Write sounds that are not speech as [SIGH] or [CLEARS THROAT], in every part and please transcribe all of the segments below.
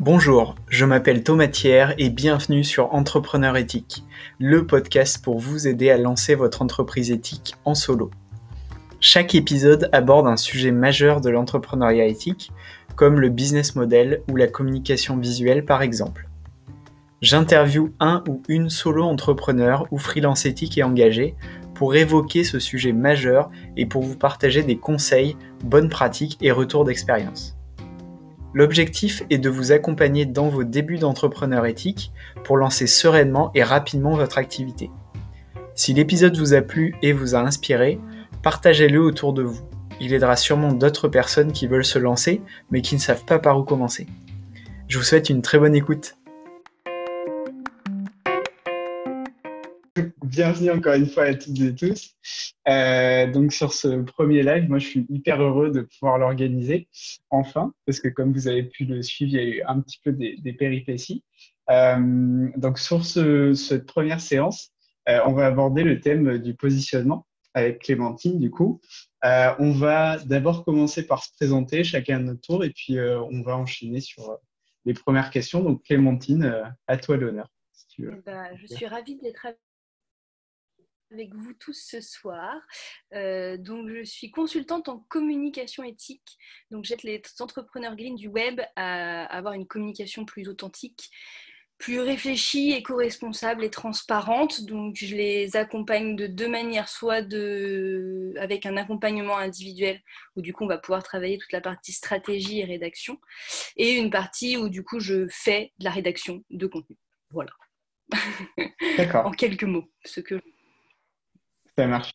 Bonjour, je m'appelle Thomas Thiers et bienvenue sur Entrepreneur éthique, le podcast pour vous aider à lancer votre entreprise éthique en solo. Chaque épisode aborde un sujet majeur de l'entrepreneuriat éthique, comme le business model ou la communication visuelle par exemple. J'interviewe un ou une solo entrepreneur ou freelance éthique et engagé pour évoquer ce sujet majeur et pour vous partager des conseils, bonnes pratiques et retours d'expérience. L'objectif est de vous accompagner dans vos débuts d'entrepreneur éthique pour lancer sereinement et rapidement votre activité. Si l'épisode vous a plu et vous a inspiré, partagez-le autour de vous. Il aidera sûrement d'autres personnes qui veulent se lancer mais qui ne savent pas par où commencer. Je vous souhaite une très bonne écoute. Bienvenue encore une fois à toutes et tous. Euh, donc sur ce premier live, moi je suis hyper heureux de pouvoir l'organiser enfin, parce que comme vous avez pu le suivre, il y a eu un petit peu des, péripéties. Euh, donc sur cette première séance, euh, on va aborder le thème du positionnement avec Clémentine du coup. on va d'abord commencer par se présenter chacun à notre tour et puis on va enchaîner sur les premières questions. Donc Clémentine, à toi l'honneur. Eh ben, je suis ravie d'être avec vous tous ce soir. Euh, donc, je suis consultante en communication éthique. Donc, j'aide les entrepreneurs green du web à avoir une communication plus authentique, plus réfléchie, éco-responsable et transparente. Donc, je les accompagne de deux manières, soit de, avec un accompagnement individuel, où du coup, on va pouvoir travailler toute la partie stratégie et rédaction, et une partie où du coup, je fais de la rédaction de contenu. Voilà. [LAUGHS] D'accord. en quelques mots, ce que ça marche.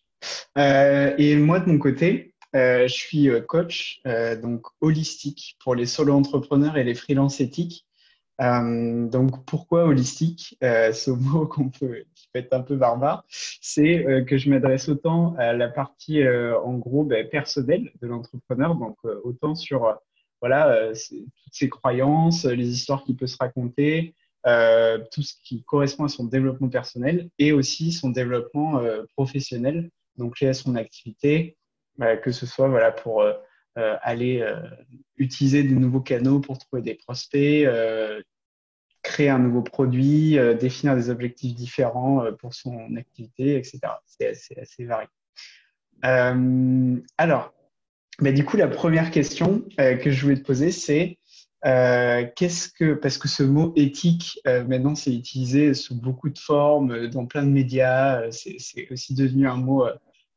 Euh, et moi, de mon côté, euh, je suis euh, coach, donc holistique pour les solo-entrepreneurs et les freelances éthiques. donc, pourquoi holistique? Ce [LAUGHS] mot qu'on peut, qui peut être un peu barbare, c'est que je m'adresse autant à la partie, en gros, ben, personnelle de l'entrepreneur, donc autant sur voilà, toutes ses croyances, les histoires qu'il peut se raconter, euh, tout ce qui correspond à son développement personnel et aussi son développement euh, professionnel, donc lié à son activité, euh, que ce soit voilà, pour aller utiliser de nouveaux canaux pour trouver des prospects, créer un nouveau produit, définir des objectifs différents pour son activité, etc. C'est assez, varié. alors, bah, du coup, la première question que je voulais te poser, c'est euh, qu'est-ce que, parce que ce mot éthique, euh, maintenant, c'est utilisé sous beaucoup de formes, euh, dans plein de médias, c'est aussi devenu un mot,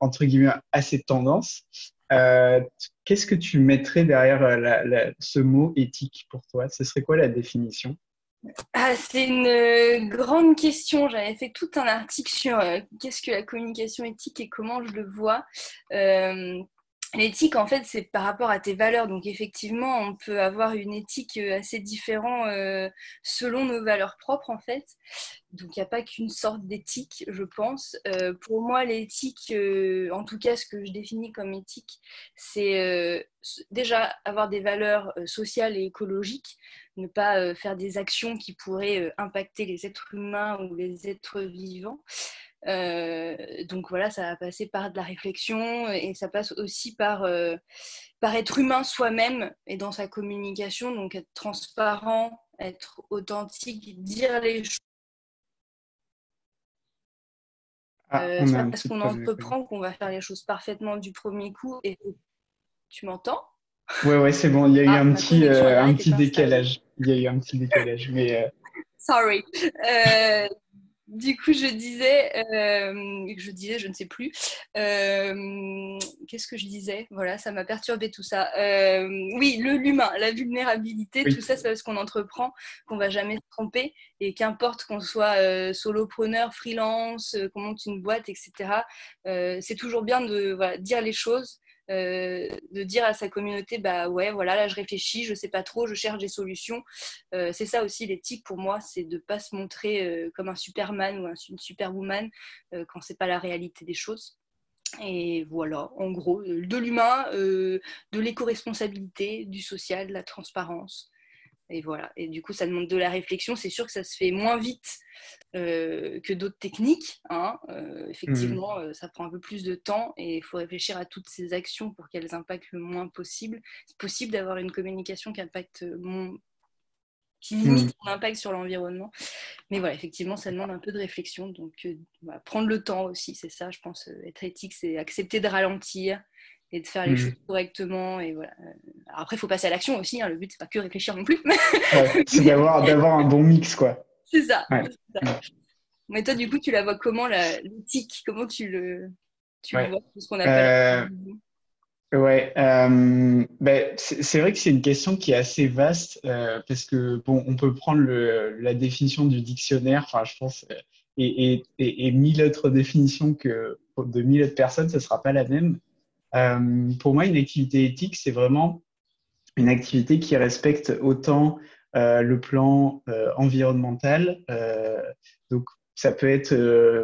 entre guillemets, assez tendance. Qu'est-ce que tu mettrais derrière ce mot éthique pour toi? Ce serait quoi la définition? Ah, c'est une grande question. J'avais fait tout un article sur qu'est-ce que la communication éthique et comment je le vois. L'éthique, en fait, c'est par rapport à tes valeurs. Donc, effectivement, on peut avoir une éthique euh, assez différente euh, selon nos valeurs propres, en fait. Donc, il n'y a pas qu'une sorte d'éthique, je pense. Euh, pour moi, l'éthique, en tout cas, ce que je définis comme éthique, c'est déjà avoir des valeurs sociales et écologiques, ne pas faire des actions qui pourraient impacter les êtres humains ou les êtres vivants. Euh, donc voilà, ça va passer par de la réflexion et ça passe aussi par, euh, par être humain soi-même et dans sa communication, donc être transparent, être authentique, dire les choses. Ah, euh, c'est parce qu'on entreprend qu'on va faire les choses parfaitement du premier coup. Et tu m'entends? Ouais, ouais, c'est bon. Il y a eu ah, un, petit, un petit décalage. Il y a eu un petit décalage, mais. Sorry du coup, je disais, euh, je disais, je ne sais plus, euh, qu'est-ce que je disais? Voilà, ça m'a perturbé tout ça. Euh, oui, le l'humain, la vulnérabilité, tout ça, c'est parce qu'on entreprend, qu'on va jamais se tromper, et qu'importe qu'on soit solopreneur, freelance, qu'on monte une boîte, etc. c'est toujours bien de dire les choses, euh, de dire à sa communauté bah ouais voilà là je réfléchis je sais pas trop je cherche des solutions euh, c'est ça aussi l'éthique pour moi c'est de pas se montrer euh, comme un superman ou une superwoman quand c'est pas la réalité des choses et voilà, en gros, de l'humain, de l'éco-responsabilité, du social, de la transparence. Et voilà. Et du coup, ça demande de la réflexion. C'est sûr que ça se fait moins vite euh, que d'autres techniques. Hein. Euh, effectivement, mmh. euh, ça prend un peu plus de temps et il faut réfléchir à toutes ces actions pour qu'elles impactent le moins possible. C'est possible d'avoir une communication qui impacte qui limite son impact sur l'environnement. Mais voilà, effectivement, ça demande un peu de réflexion. Donc, euh, prendre le temps aussi, c'est ça, je pense. Être éthique, c'est accepter de ralentir et de faire les choses correctement. Et voilà. après, il faut passer à l'action aussi. Hein. Le but, c'est pas que réfléchir non plus. [LAUGHS] c'est d'avoir, d'avoir un bon mix, quoi. C'est ça. Mais toi, du coup, tu la vois comment, l'éthique? Comment tu le, tu le vois ce qu'on appelle Ouais, euh, ben, c'est vrai que c'est une question qui est assez vaste euh, parce que bon, on peut prendre le, la définition du dictionnaire, enfin, je pense, euh, et, et, et, mille autres définitions que de mille autres personnes, ce sera pas la même. Euh, pour moi, une activité éthique, c'est vraiment une activité qui respecte autant euh, le plan environnemental, donc ça peut être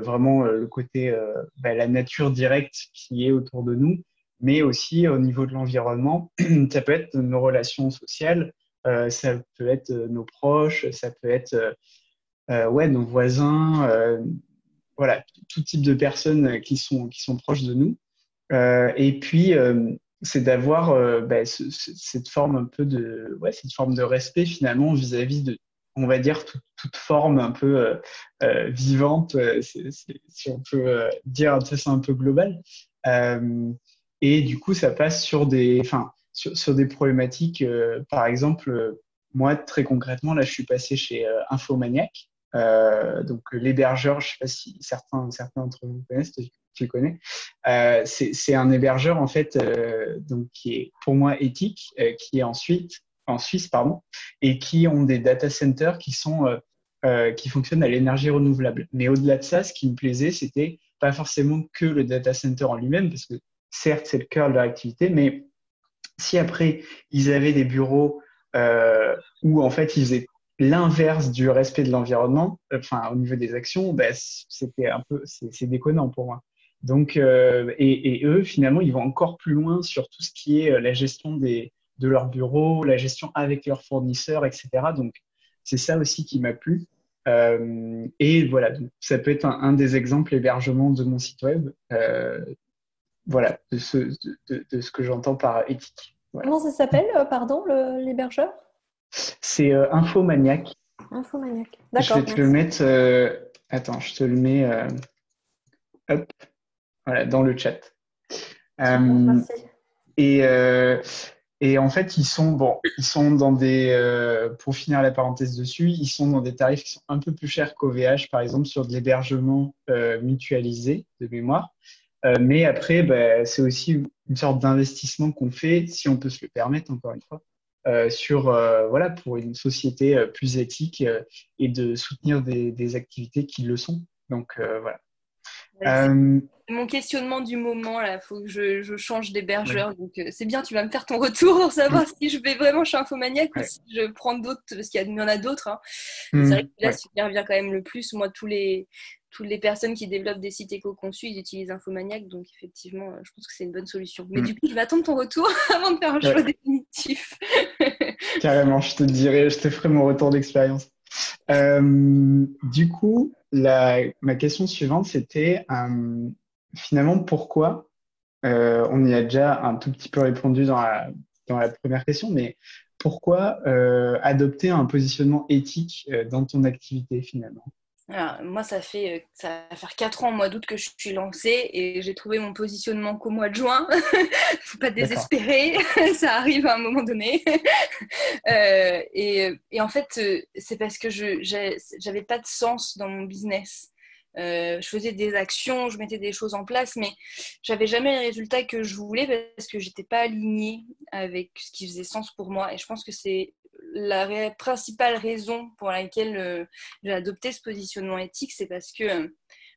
vraiment le côté ben, la nature directe qui est autour de nous mais aussi au niveau de l'environnement. [CLEARS THROAT] ça peut être nos relations sociales, euh, ça peut être euh, nos proches, ça peut être euh, ouais, nos voisins, voilà, tout type de personnes qui sont, qui sont proches de nous. Et puis, c'est d'avoir bah, cette forme un peu de, cette forme de respect finalement vis-à-vis de, on va dire, toute forme un peu vivante, si on peut dire ça un peu global. Et du coup, ça passe sur des, enfin, sur, des problématiques. Euh, par exemple, euh, moi, très concrètement, là, je suis passé chez euh, Infomaniac. donc, l'hébergeur, je ne sais pas si certains, certains d'entre vous connaissent, tu connais. c'est un hébergeur, en fait, donc, qui est pour moi éthique, qui est ensuite en Suisse, pardon, et qui ont des data centers qui sont qui fonctionnent à l'énergie renouvelable. Mais au-delà de ça, ce qui me plaisait, c'était pas forcément que le data center en lui-même, parce que certes, c'est le cœur de leur activité, mais si après, ils avaient des bureaux euh, où en fait, ils faisaient l'inverse du respect de l'environnement, enfin, au niveau des actions, ben, c'était un peu, c'est déconnant pour moi. Donc, euh, et, et, eux, finalement, ils vont encore plus loin sur tout ce qui est euh, la gestion des, de leurs bureaux, la gestion avec leurs fournisseurs, etc. Donc, c'est ça aussi qui m'a plu. Euh, et voilà, donc, ça peut être un, un, des exemples hébergement de mon site web. Euh, voilà, de ce, de, de ce que j'entends par éthique. Comment ça s'appelle, pardon, l'hébergeur? C'est Infomaniac. Infomaniac, d'accord. Je vais te le mettre. Attends, je te le mets. hop, voilà, dans le chat. Merci. Et, et en fait, ils sont, bon, ils sont dans des. pour finir la parenthèse dessus, ils sont dans des tarifs qui sont un peu plus chers qu'OVH, par exemple, sur de l'hébergement mutualisé de mémoire. Euh, mais après, bah, c'est aussi une sorte d'investissement qu'on fait, si on peut se le permettre, encore une fois, euh, sur euh, voilà pour une société euh, plus éthique euh, et de soutenir des, des, activités qui le sont. Donc voilà. Mon questionnement du moment, là, faut que je, je change d'hébergeur. Ouais. Donc c'est bien, tu vas me faire ton [LAUGHS] retour pour savoir si je vais vraiment chez Infomaniac ouais. ou si je prends d'autres, parce qu'il y, en a d'autres. Hein. Mmh. C'est vrai que là, ouais. ce qui revient quand même le plus, moi, tous les, toutes les personnes qui développent des sites éco-conçus, ils utilisent Infomaniac. Donc, effectivement, euh, je pense que c'est une bonne solution. Mais mm. du coup, je vais attendre ton retour [LAUGHS] avant de faire un choix définitif. [LAUGHS] Carrément, je te dirai, je te ferai mon retour d'expérience. Euh, du coup, la, ma question suivante, c'était euh, finalement pourquoi euh, On y a déjà un tout petit peu répondu dans la, dans la première question, mais pourquoi euh, adopter un positionnement éthique euh, dans ton activité finalement? Alors, moi, ça fait ça va faire 4 ans au mois d'août que je suis lancée et j'ai trouvé mon positionnement qu'au mois de juin. [LAUGHS] faut pas désespérer, [LAUGHS] ça arrive à un moment donné. [LAUGHS] euh, et, et, en fait, c'est parce que je j'avais pas de sens dans mon business. Euh, je faisais des actions, je mettais des choses en place, mais j'avais jamais les résultats que je voulais parce que j'étais pas alignée avec ce qui faisait sens pour moi. Et je pense que c'est la principale raison pour laquelle euh, j'ai adopté ce positionnement éthique, c'est parce que euh,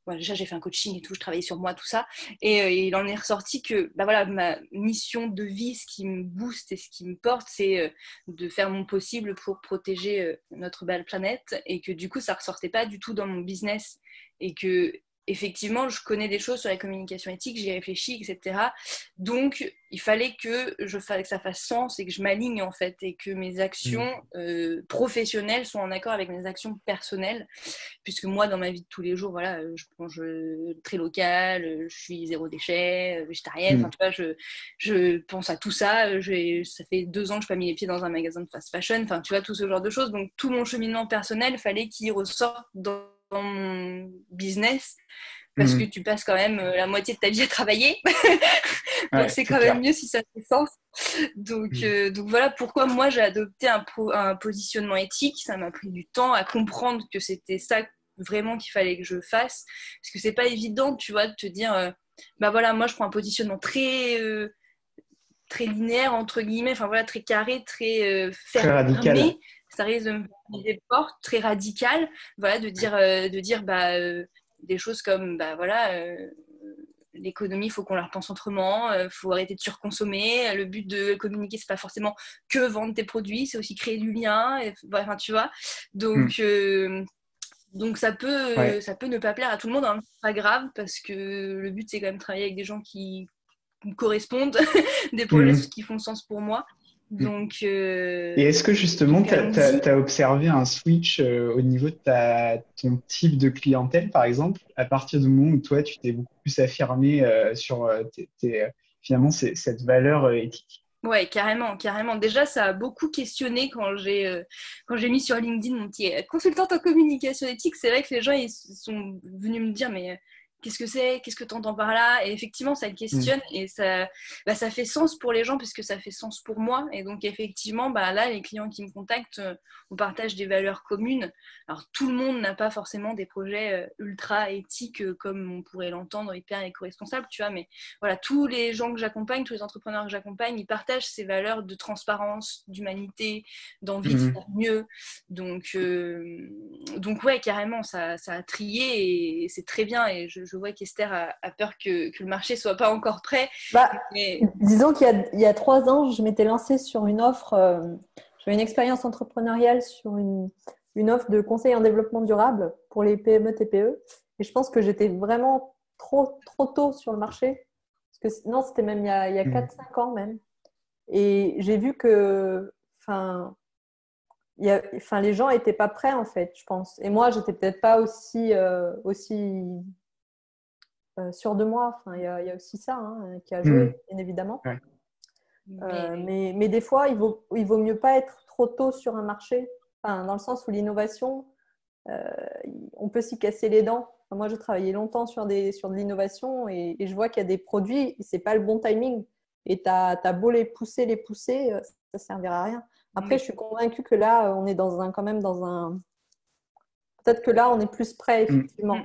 déjà j'ai fait un coaching et tout, je travaillais sur moi, tout ça, et, euh, il en est ressorti que bah voilà, ma mission de vie, ce qui me booste et ce qui me porte, c'est de faire mon possible pour protéger notre belle planète, et que du coup ça ressortait pas du tout dans mon business, et que effectivement, je connais des choses sur la communication éthique, j'y réfléchis, etc. Donc, il fallait que, je, que ça fasse sens et que je m'aligne, en fait, et que mes actions mm. euh, professionnelles soient en accord avec mes actions personnelles. Puisque moi, dans ma vie de tous les jours, voilà, je mange très local, je suis zéro déchet, végétarienne, mm. tu vois, je, je, pense à tout ça. Ça fait deux ans que je n'ai pas mis les pieds dans un magasin de fast fashion, enfin, tu vois, tout ce genre de choses. Donc, tout mon cheminement personnel, fallait qu'il ressorte dans dans mon business parce mhm. que tu passes quand même euh, la moitié de ta vie à travailler. [LAUGHS] donc c'est quand même mieux si ça fait sens. Donc, mhm. euh, donc voilà pourquoi moi j'ai adopté un, un, positionnement éthique. Ça m'a pris du temps à comprendre que c'était ça vraiment qu'il fallait que je fasse. Parce que c'est pas évident, tu vois, de te dire, euh, bah voilà, moi je prends un positionnement très, très linéaire, entre guillemets, enfin voilà, très carré, très fermé. Très radical ça risque de me faire des portes très radicales, voilà, de dire, euh, de dire bah, euh, des choses comme bah, voilà, euh, l'économie, il faut qu'on la repense autrement, il faut arrêter de surconsommer. Le but de communiquer, c'est pas forcément que vendre tes produits, c'est aussi créer du lien. Et, enfin, tu vois. Donc, hmm. donc ça peut, ça peut ne pas plaire à tout le monde, hein. pas grave, parce que le but, c'est quand même travailler avec des gens qui correspondent, [LAUGHS] des projets hmm. qui font sens pour moi. Mm. Donc, euh, Et est-ce que justement, tu as, observé un switch euh, au niveau de ta, ton type de clientèle, par exemple, à partir du moment où toi, tu t'es beaucoup plus affirmé euh, sur finalement cette valeur éthique? Ouais, carrément, carrément. Déjà, ça a beaucoup questionné quand j'ai quand j'ai mis sur LinkedIn mon petit consultante en communication éthique. C'est vrai que les gens ils sont venus me dire mais qu'est-ce que c'est, qu'est-ce que tu entends par là? Et effectivement, ça questionne mm. et ça, bah, ça fait sens pour les gens puisque ça fait sens pour moi. Et donc, effectivement, bah, là, les clients qui me contactent, euh, on partage des valeurs communes. Alors, tout le monde n'a pas forcément des projets euh, ultra éthiques euh, comme on pourrait l'entendre, hyper éco-responsables, tu vois. Mais voilà, tous les gens que j'accompagne, tous les entrepreneurs que j'accompagne, ils partagent ces valeurs de transparence, d'humanité, d'envie de mm. faire mieux. Donc, donc ouais, carrément, ça, ça a trié et c'est très bien. Et je je vois qu'Esther a, peur que, le marché soit pas encore prêt. Bah, Disons qu'il y, a trois ans, je m'étais lancée sur une offre, euh, j'avais une expérience entrepreneuriale sur une, offre de conseil en développement durable pour les PME, TPE. Et je pense que j'étais vraiment trop, trop tôt sur le marché. Parce que non, c'était même il y a, 4-5 mmh. ans même. Et j'ai vu que, enfin, enfin, les gens n'étaient pas prêts en fait, je pense. Et moi, j'étais peut-être pas aussi, euh, aussi euh, sur deux mois. Enfin, il y, a aussi ça hein, qui a joué, hmm. bien évidemment. Euh, mais... mais, des fois, il vaut, il vaut mieux pas être trop tôt sur un marché, enfin, dans le sens où l'innovation, euh, on peut s'y casser les dents. moi, j'ai travaillé longtemps sur, des, sur de l'innovation et, je vois qu'il y a des produits, c'est pas le bon timing. Et tu as, beau les pousser, les pousser, ça servira à rien. Après, je suis convaincue que là, on est dans un, quand même dans un. Peut-être que là, on est plus prêt, hmm. effectivement.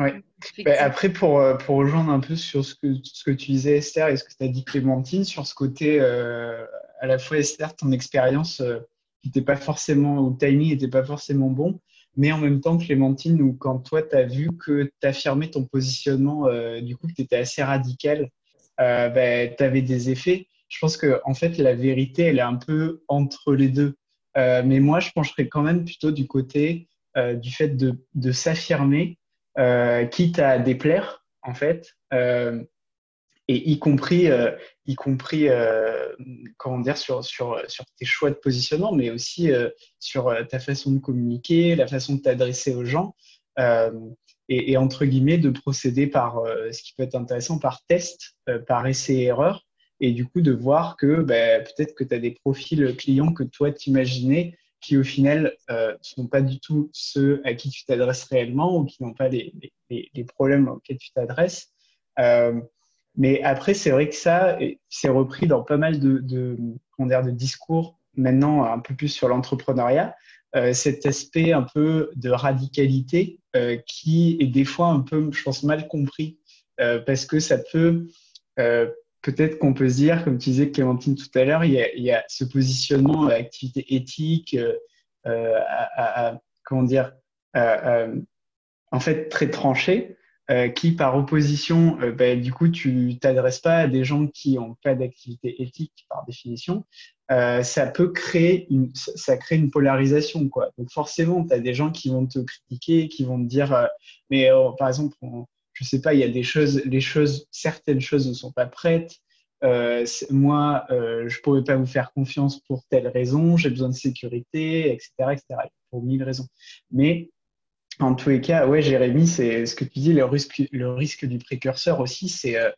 Oui. Bah, après, pour, euh, pour rejoindre un peu sur ce que, ce que tu disais, Esther, et ce que tu as dit, Clémentine, sur ce côté, euh, à la fois, Esther, ton expérience euh, n'était pas forcément, ou le timing n'était pas forcément bon, mais en même temps, Clémentine, ou quand toi, tu as vu que tu affirmais ton positionnement, du coup, que tu étais assez radical, bah, tu avais des effets. Je pense que, en fait, la vérité, elle est un peu entre les deux. mais moi, je pencherais quand même plutôt du côté du fait de, de s'affirmer euh, quitte à déplaire, en fait, euh, et y compris, euh, y compris comment dire, sur, sur, sur tes choix de positionnement, mais aussi sur ta façon de communiquer, la façon de t'adresser aux gens. Et, entre guillemets de procéder par ce qui peut être intéressant par test, par essai et erreur, et du coup de voir que ben, peut-être que tu as des profils clients que toi t'imaginais qui au final euh, ne sont pas du tout ceux à qui tu t'adresses réellement ou qui n'ont pas les, problèmes auxquels tu t'adresses. Euh, mais après, c'est vrai que ça, c'est repris dans pas mal de, de, de discours maintenant un peu plus sur l'entrepreneuriat, euh, cet aspect un peu de radicalité euh, qui est des fois un peu, je pense, mal compris euh, parce que ça peut peut-être qu'on peut se dire, comme tu disais Clémentine tout à l'heure, il, y a ce positionnement à activité éthique, euh, euh, comment dire, en fait très tranché, euh, qui par opposition, ben, du coup, tu t'adresses pas à des gens qui n'ont pas d'activité éthique par définition, euh, ça peut créer une, ça crée une polarisation, quoi. Donc forcément, tu as des gens qui vont te critiquer, qui vont te dire, euh, mais par exemple, je sais pas, il y a des choses, certaines choses ne sont pas prêtes. Euh, moi, euh, je pourrais pas vous faire confiance pour telle raison, j'ai besoin de sécurité, etc., etc., pour mille raisons. Mais en tous les cas, ouais, Jérémy, c'est ce que tu dis, le risque, du précurseur aussi, c'est, euh,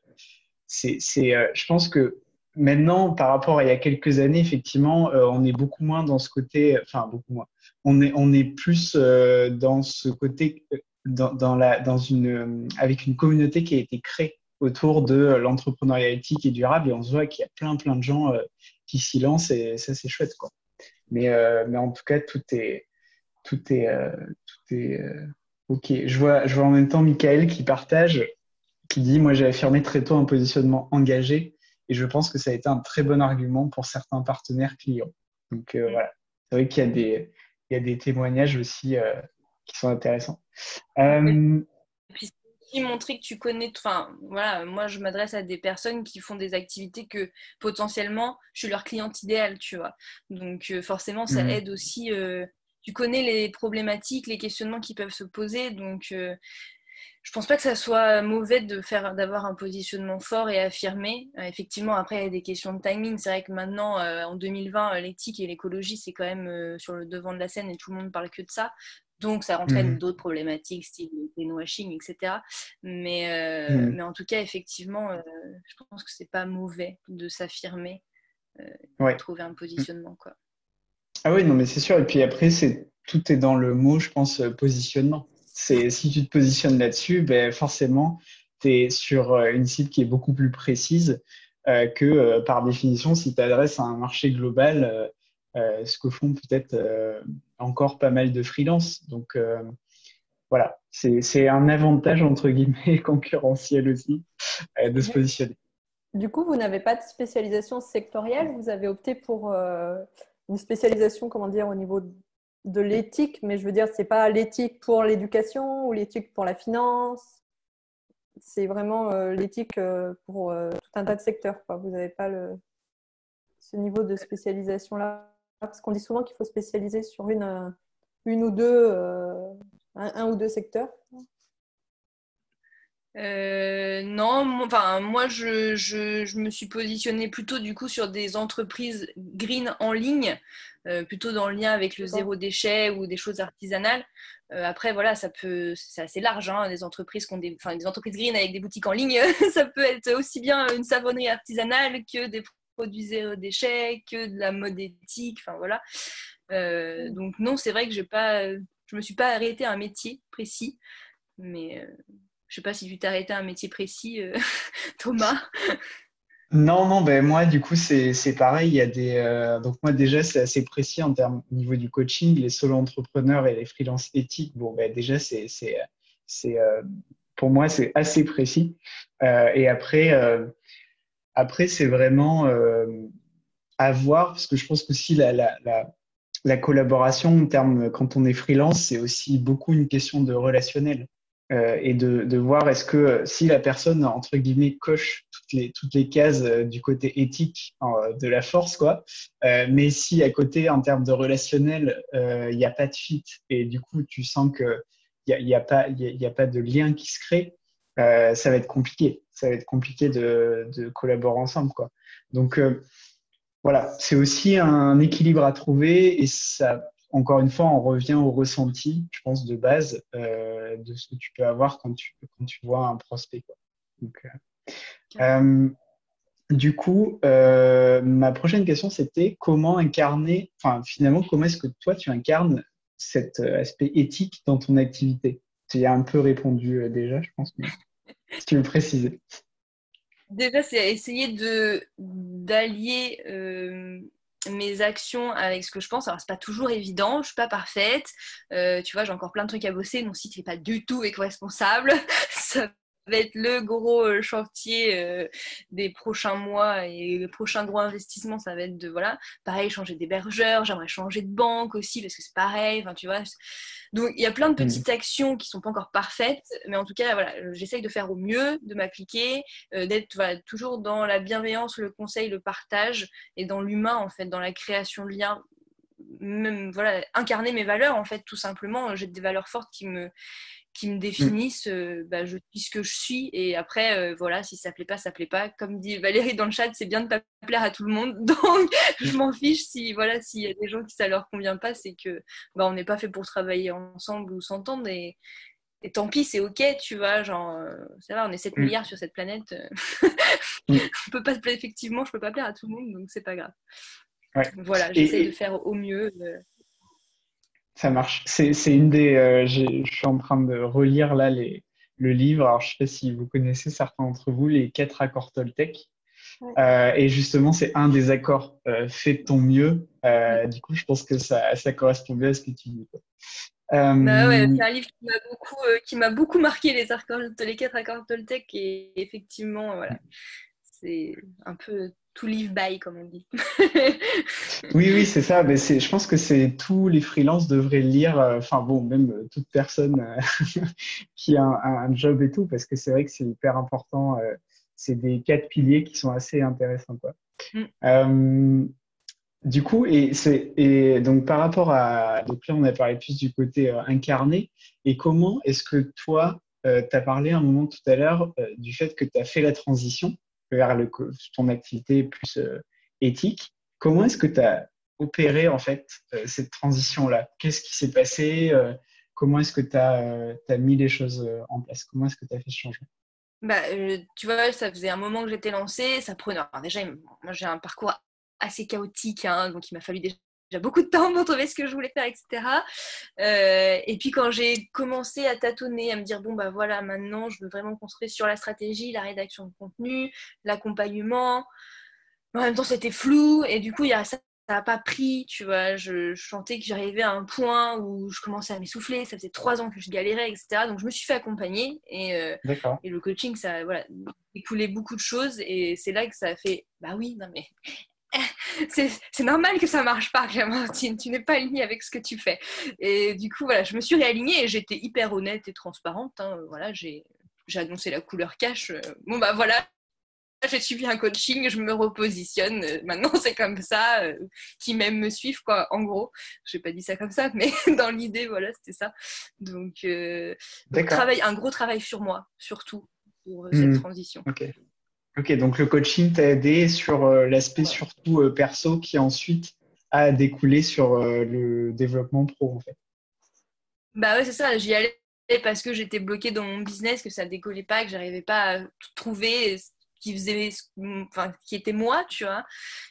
c'est, je pense que Maintenant, par rapport à il y a quelques années, effectivement, on est beaucoup moins dans ce côté, enfin beaucoup moins. On est, on est plus dans ce côté, dans, dans, la, dans une, avec une communauté qui a été créée autour de l'entrepreneuriat éthique et durable, et on se voit qu'il y a plein, plein de gens qui s'y lancent, et ça, c'est chouette, quoi. Mais, mais en tout cas, tout est, tout est, tout est ok. Je vois, je vois en même temps Michael qui partage, qui dit, moi, j'ai affirmé très tôt un positionnement engagé et je pense que ça a été un très bon argument pour certains partenaires clients. Donc euh, voilà, c'est vrai qu'il y, a des, il y a des témoignages aussi euh, qui sont intéressants. Euh, et puis aussi montrer que tu connais, enfin voilà, moi je m'adresse à des personnes qui font des activités que potentiellement je suis leur cliente idéale, tu vois. Donc forcément ça mmh. aide aussi. tu connais les problématiques, les questionnements qui peuvent se poser, donc je pense pas que ça soit mauvais de faire d'avoir un positionnement fort et affirmé. Euh, effectivement, après il y a des questions de timing. C'est vrai que maintenant, euh, en 2020, euh, l'éthique et l'écologie c'est quand même sur le devant de la scène et tout le monde parle que de ça. Donc ça entraîne mmh. d'autres problématiques, style greenwashing, etc. Mais, mmh. mais en tout cas, effectivement, je pense que c'est pas mauvais de s'affirmer, de trouver un positionnement, quoi. Ah oui, non, mais c'est sûr. Et puis après, c'est tout est dans le mot, je pense, positionnement c'est si tu te positionnes là-dessus, ben forcément, tu es sur euh, une cible qui est beaucoup plus précise euh, que euh, par définition si tu adresses à un marché global, ce que font peut-être encore pas mal de freelance. Donc voilà, c'est un avantage entre guillemets [LAUGHS] concurrentiel aussi de se positionner. Du coup, vous n'avez pas de spécialisation sectorielle, vous avez opté pour une spécialisation, comment dire, au niveau de l'éthique, mais je veux dire, c'est pas l'éthique pour l'éducation ou l'éthique pour la finance. C'est vraiment euh, l'éthique euh, pour euh, tout un tas de secteurs. Quoi. Vous n'avez pas le, ce niveau de spécialisation-là. Parce qu'on dit souvent qu'il faut spécialiser sur une, une ou deux, un, ou deux secteurs. non, enfin moi je, je, je, me suis positionnée plutôt du coup sur des entreprises green en ligne euh, plutôt dans le lien avec le zéro déchet ou des choses artisanales. Euh, après, voilà, ça peut, c'est assez large. Hein, des entreprises qui ont des, enfin, des entreprises green avec des boutiques en ligne, [LAUGHS] ça peut être aussi bien une savonnerie artisanale que des produits zéro déchet, que de la mode éthique. Enfin voilà. Euh, mm. donc non, c'est vrai que j'ai pas, je me suis pas arrêtée à un métier précis, mais je sais pas si tu t'es arrêté à un métier précis, [LAUGHS] Thomas. Non, non, ben moi, du coup, c'est pareil. Il y a des, euh, donc, moi, déjà, c'est assez précis en termes au niveau du coaching. Les solo-entrepreneurs et les freelances éthiques, bon, ben, déjà, c'est, euh, pour moi, c'est assez précis. Euh, et après, après c'est vraiment à voir, parce que je pense qu'aussi la, la, la, la collaboration, en termes, quand on est freelance, c'est aussi beaucoup une question de relationnel. Euh, et de, voir est-ce que euh, si la personne, entre guillemets, coche toutes les, cases euh, du côté éthique de la force, quoi, mais si à côté, en termes de relationnel, il n'y a pas de fit et du coup, tu sens qu'il n'y a, y a, y a, pas de lien qui se crée, ça va être compliqué. Ça va être compliqué de, de collaborer ensemble, quoi. Donc, voilà, c'est aussi un équilibre à trouver et ça encore une fois, on revient au ressenti, je pense, de base euh, de ce que tu peux avoir quand tu, quand tu vois un prospect. Donc, euh, euh, du coup, ma prochaine question, c'était comment incarner, enfin, finalement, comment est-ce que toi, tu incarnes cet aspect éthique dans ton activité? Tu as un peu répondu déjà, je pense, mais [LAUGHS] si tu veux préciser. Déjà, c'est essayer de d'allier mes actions avec ce que je pense. Alors, c'est pas toujours évident, je suis pas parfaite. Euh, tu vois, j'ai encore plein de trucs à bosser. Mon site n'est pas du tout éco-responsable. [LAUGHS] Ça va être le gros euh, chantier euh, des prochains mois et le prochain gros investissement, ça va être de, voilà, pareil, changer d'hébergeur, j'aimerais changer de banque aussi parce que c'est pareil, enfin, tu vois. Donc, il y a plein de mm. petites actions qui sont pas encore parfaites, mais en tout cas, voilà, j'essaye de faire au mieux, de m'appliquer, euh, d'être toujours dans la bienveillance, le conseil, le partage et dans l'humain, en fait, dans la création de liens même voilà incarner mes valeurs en fait tout simplement j'ai des valeurs fortes qui me qui me définissent, euh, bah, je suis ce que je suis. Et après, euh, voilà, si ça plaît pas, ça plaît pas. Comme dit Valérie dans le chat, c'est bien de pas plaire à tout le monde. [LAUGHS] Donc, je m'en fiche si voilà, s'il y a des gens qui ça leur convient pas, c'est que bah, on n'est pas fait pour travailler ensemble ou s'entendre. Et, et, tant pis, c'est ok, tu vois. Genre, euh, ça va, on est 7 mm. milliards sur cette planète. [LAUGHS] mm. on peut pas, effectivement, je peux pas plaire à tout le monde, donc c'est pas grave. Voilà, j'essaie de faire au mieux. Ça marche. C'est une des. Euh, je suis en train de relire là les, le livre. Alors, je ne sais pas si vous connaissez certains d'entre vous, les quatre accords Toltec. Euh, et justement, c'est un des accords. Euh, fais ton mieux. Du coup, je pense que ça, ça correspond bien à ce que tu dis. Bah ouais, c'est un livre qui m'a beaucoup, qui m'a beaucoup marqué les, accords, les quatre accords Toltec. Et effectivement, voilà, c'est un peu to live by, comme on dit. [LAUGHS] oui, oui, c'est ça. Mais je pense que c'est tous les freelances devraient lire, euh, enfin bon, même euh, toute personne euh, [LAUGHS] qui a un, job et tout, parce que c'est vrai que c'est hyper important. c'est des quatre piliers qui sont assez intéressants. Quoi. Mm. du coup, et, et donc par rapport à. Donc là, on a parlé plus du côté incarné. Et comment est-ce que toi, tu as parlé un moment tout à l'heure du fait que tu as fait la transition? Vers le, ton activité plus euh, éthique. Comment est-ce que tu as opéré en fait euh, cette transition-là? Qu'est-ce qui s'est passé euh, Comment est-ce que tu as, mis les choses en place? Comment est-ce que tu as fait ce changement? Bah, tu vois, ça faisait un moment que j'étais lancée. Ça prenait. déjà, moi, j'ai un parcours assez chaotique, hein, donc il m'a fallu déjà j'ai beaucoup de temps pour trouver ce que je voulais faire, etc. Euh, et puis quand j'ai commencé à tâtonner, à me dire, bon, bah voilà, maintenant, je veux vraiment construire sur la stratégie, la rédaction de contenu, l'accompagnement. En même temps, c'était flou, et du coup, y a, ça n'a pas pris, tu vois. Je, je sentais que j'arrivais à un point où je commençais à m'essouffler, ça faisait trois ans que je galérais, etc. Donc, je me suis fait accompagner, et, euh, et le coaching, ça voilà, écoulé beaucoup de choses, et c'est là que ça a fait, bah oui, non mais [LAUGHS] c'est normal que ça marche pas, Clémentine. Tu n'es pas alignée avec ce que tu fais. Et du coup, voilà, je me suis réalignée et j'étais hyper honnête et transparente. Hein. Voilà, j'ai annoncé la couleur cash. Bon, bah voilà, j'ai suivi un coaching, je me repositionne. Maintenant, c'est comme ça. Euh, qui m'aime me suivent, quoi, en gros. Je n'ai pas dit ça comme ça, mais [LAUGHS] dans l'idée, voilà, c'était ça. Donc, euh, travail, un gros travail sur moi, surtout, pour euh, cette hmm. transition. Ok, donc le coaching t'a aidé sur euh, l'aspect surtout euh, perso qui ensuite a découlé sur euh, le développement pro en fait. Bah ouais, c'est ça, j'y allais parce que j'étais bloquée dans mon business, que ça décollait pas, que j'arrivais pas à trouver qui faisait enfin qui était moi tu vois.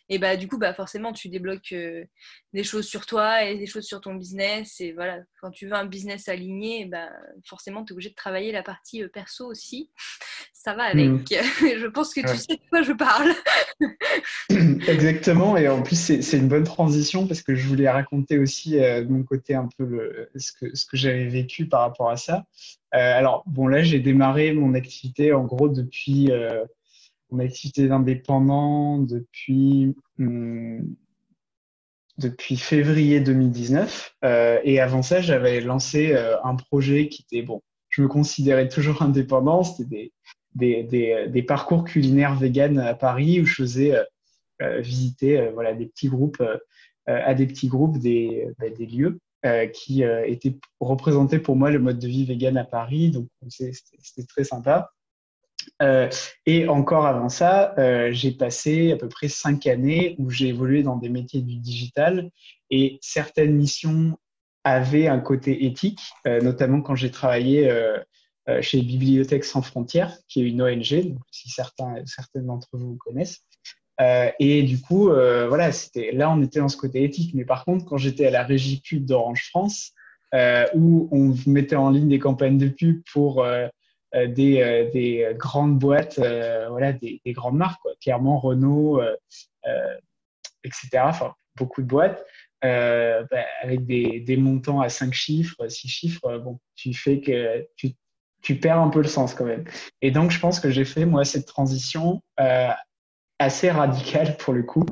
Et bah du coup bah forcément tu débloques euh, des choses sur toi et des choses sur ton business et voilà. Quand tu veux un business aligné bah forcément tu es obligé de travailler la partie euh, perso aussi. Ça va avec. Mmh. [LAUGHS] je pense que tu sais de quoi je parle. [LAUGHS] Exactement. Et en plus c'est une bonne transition parce que je voulais raconter aussi euh, de mon côté un peu le, ce que, ce que j'avais vécu par rapport à ça. Alors bon là j'ai démarré mon activité en gros depuis mon activité d'indépendant depuis, hum, depuis février 2019. Euh, et avant ça, j'avais lancé euh, un projet qui était, bon, je me considérais toujours [LAUGHS] indépendant. C'était des, parcours culinaires vegan à Paris où je faisais euh, visiter voilà, des petits groupes, à des petits groupes des, bah, lieux. qui étaient représentés pour moi le mode de vie vegan à Paris. Donc, c'était très sympa. Euh, et encore avant ça, euh, j'ai passé à peu près cinq années où j'ai évolué dans des métiers du digital et certaines missions avaient un côté éthique, euh, notamment quand j'ai travaillé chez Bibliothèques sans frontières, qui est une ONG, si certains, certaines d'entre vous connaissent. et du coup, voilà, c'était là on était dans ce côté éthique. Mais par contre, quand j'étais à la régie pub d'Orange France, où on mettait en ligne des campagnes de pub pour des, euh, des, grandes boîtes, euh, voilà, des, des, grandes marques, clairement Renault, etc. Enfin, beaucoup de boîtes. Bah, avec des, montants à 5 chiffres, 6 chiffres, bon, tu fais que tu, perds un peu le sens quand même. Et donc, je pense que j'ai fait, moi, cette transition euh, assez radicale pour le coup,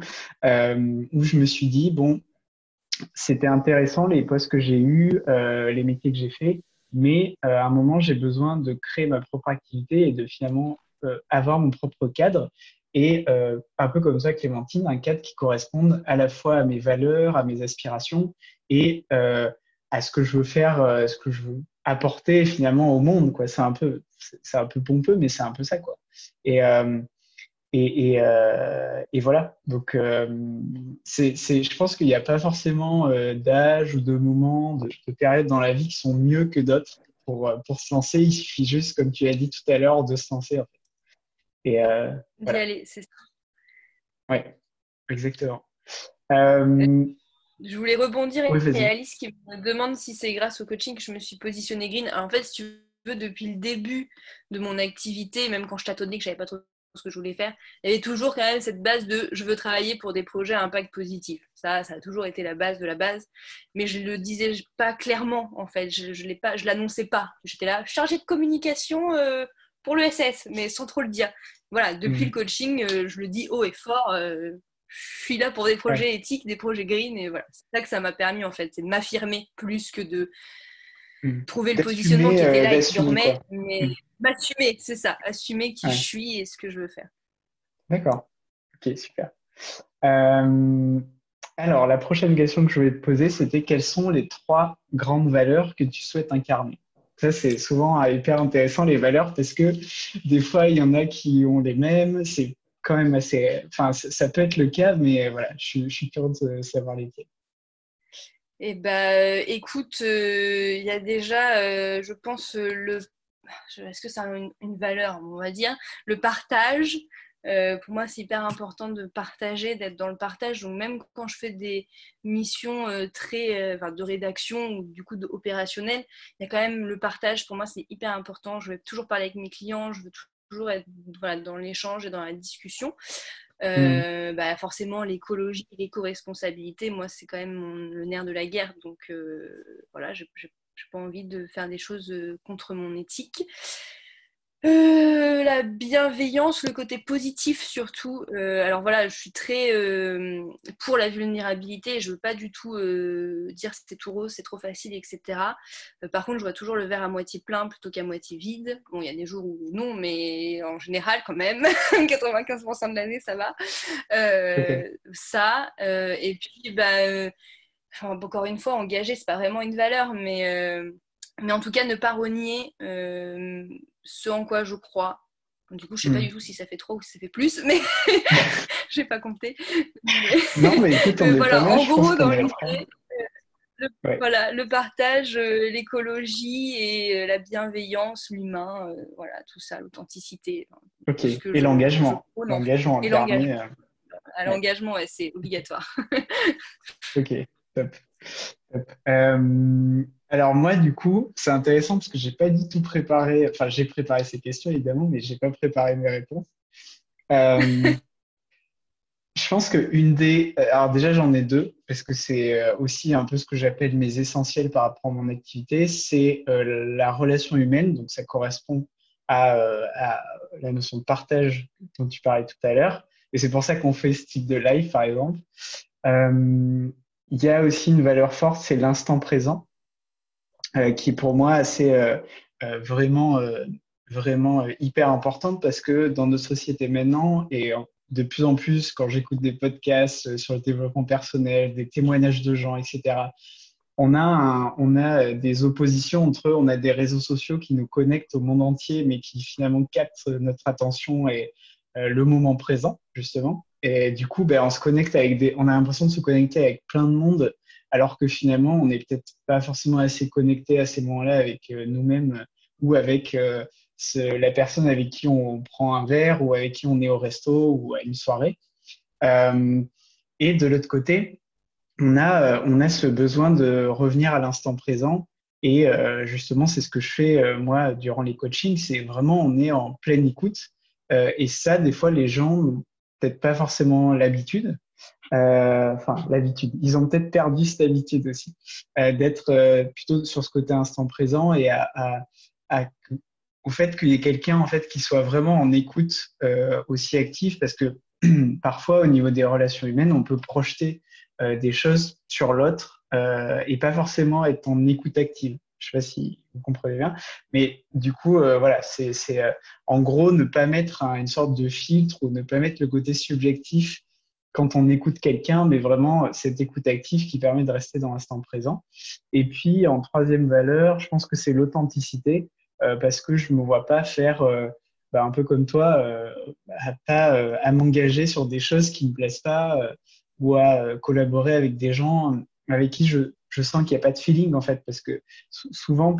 euh, où je me suis dit, bon, c'était intéressant les postes que j'ai eus, euh, les métiers que j'ai faits, mais à un moment, j'ai besoin de créer ma propre activité et de finalement avoir mon propre cadre. Et un peu comme ça, Clémentine, un cadre qui corresponde à la fois à mes valeurs, à mes aspirations et à ce que je veux faire, ce que je veux apporter finalement au monde. Quoi. C'est un peu, c'est un peu pompeux, mais c'est un peu ça. Quoi. Et, euh, et, et, euh, et, voilà. Donc, euh, c'est, c'est, je pense qu'il n'y a pas forcément d'âge ou de moment, de, de période dans la vie qui sont mieux que d'autres pour, pour se lancer. Il suffit juste, comme tu as dit tout à l'heure, de se lancer. En fait. Et voilà. c'est ça. Ouais, exactement. Je voulais rebondir avec Alice qui me demande si c'est grâce au coaching que je me suis positionnée green. en fait, si tu veux, depuis le début de mon activité, même quand je tâtonnais, que je savais pas trop ce que je voulais faire, il y avait toujours quand même cette base de je veux travailler pour des projets à impact positif. Ça, ça a toujours été la base de la base, mais je le disais pas clairement en fait. Je, je l'ai pas, je l'annonçais pas. J'étais là chargée de communication euh, pour le SS, mais sans trop le dire. Voilà, depuis mmh. le coaching, euh, je le dis haut et fort. Euh, je suis là pour des projets éthiques, des projets green, et voilà. C'est ça que ça m'a permis, en fait, c'est de m'affirmer plus que de hmm. trouver le positionnement qui était là et qui dormait, mais hmm. m'assumer, c'est ça, assumer qui je suis et ce que je veux faire. D'accord, ok, super. Euh, alors, la prochaine question que je voulais te poser, c'était quelles sont les trois grandes valeurs que tu souhaites incarner? Ça, c'est souvent hyper intéressant, les valeurs, parce que des fois, il y en a qui ont les mêmes, c'est quand même assez. Enfin, ça peut être le cas, mais voilà, je, suis curieuse de savoir lesquels. Eh ben, écoute, euh, il y a déjà, euh, je pense, euh, le. Est-ce que ça a une, valeur, on va dire? Le partage. pour moi, c'est hyper important de partager, d'être dans le partage. Donc, même quand je fais des missions très de rédaction ou du coup opérationnel, il y a quand même le partage. Pour moi, c'est hyper important. Je vais toujours parler avec mes clients. Je veux toujours être dans l'échange et dans la discussion. Euh, mm. bah, forcément, l'écologie l'éco-responsabilité, moi, c'est quand même le nerf de la guerre. Donc, euh, voilà, je n'ai pas envie de faire des choses euh, contre mon éthique. Euh, la bienveillance, le côté positif surtout. Euh, alors voilà, je suis très euh, pour la vulnérabilité. Je veux pas du tout dire c'est tout rose, c'est trop facile, etc. par contre, je vois toujours le verre à moitié plein plutôt qu'à moitié vide. Bon, il y a des jours où non, mais en général quand même, [LAUGHS] 95% de l'année ça va. ça. et puis, bah, encore une fois, engager, c'est pas vraiment une valeur, mais mais en tout cas, ne pas renier ce en quoi je crois. Du coup, je sais pas hmm. du tout si ça fait trop ou si ça fait plus, mais [LAUGHS] je n'ai pas compté. [LAUGHS] Non, mais écoute, on voilà, en gros, dans le, voilà, le partage, euh, l'écologie et euh, la bienveillance, l'humain, euh, voilà, tout ça, l'authenticité. Ok, et l'engagement. L'engagement. L'engagement, c'est obligatoire. [LAUGHS] ok, top. Top. Alors moi, du coup, c'est intéressant parce que j'ai pas du tout préparé, enfin j'ai préparé ces questions évidemment, mais j'ai pas préparé mes réponses. Euh, [LAUGHS] je pense que une des, alors déjà j'en ai deux parce que c'est euh, aussi un peu ce que j'appelle mes essentiels par rapport à mon activité, c'est euh, la relation humaine, donc ça correspond à, la notion de partage dont tu parlais tout à l'heure, et c'est pour ça qu'on fait ce type de live par exemple. Il y a aussi une valeur forte, c'est l'instant présent. Euh, qui pour moi assez euh, euh, vraiment vraiment hyper importante parce que dans notre société maintenant et de plus en plus quand j'écoute des podcasts sur le développement personnel, des témoignages de gens, etc. On a, on a des oppositions entre eux, on a des réseaux sociaux qui nous connectent au monde entier, mais qui finalement captent notre attention et le moment présent, justement. Et du coup, ben, on a l'impression de se connecter avec plein de monde alors que finalement, on n'est peut-être pas forcément assez connecté à ces moments-là avec euh, nous-mêmes ou avec euh, la personne avec qui on prend un verre ou avec qui on est au resto ou à une soirée. Euh, et de l'autre côté, on a, ce besoin de revenir à l'instant présent. Et justement, c'est ce que je fais moi durant les coachings. C'est vraiment, on est en pleine écoute. et ça, des fois, les gens peut-être pas forcément l'habitude. Euh, enfin l'habitude. Ils ont peut-être perdu cette habitude aussi euh, d'être euh, plutôt sur ce côté instant présent et à, à, au fait qu'il y ait quelqu'un en fait qui soit vraiment en écoute aussi active parce que [CLEARS THROAT] parfois au niveau des relations humaines on peut projeter des choses sur l'autre euh, et pas forcément être en écoute active. Je sais pas si vous comprenez bien, mais du coup voilà c'est c'est en gros ne pas mettre une sorte de filtre ou ne pas mettre le côté subjectif quand on écoute quelqu'un, mais vraiment cette écoute active qui permet de rester dans l'instant présent. Et puis en troisième valeur, je pense que c'est l'authenticité euh, parce que je me vois pas faire euh, bah, un peu comme toi, euh, pas à m'engager sur des choses qui me plaisent pas ou à collaborer avec des gens avec qui je, je sens qu'il n'y a pas de feeling en fait, parce que souvent,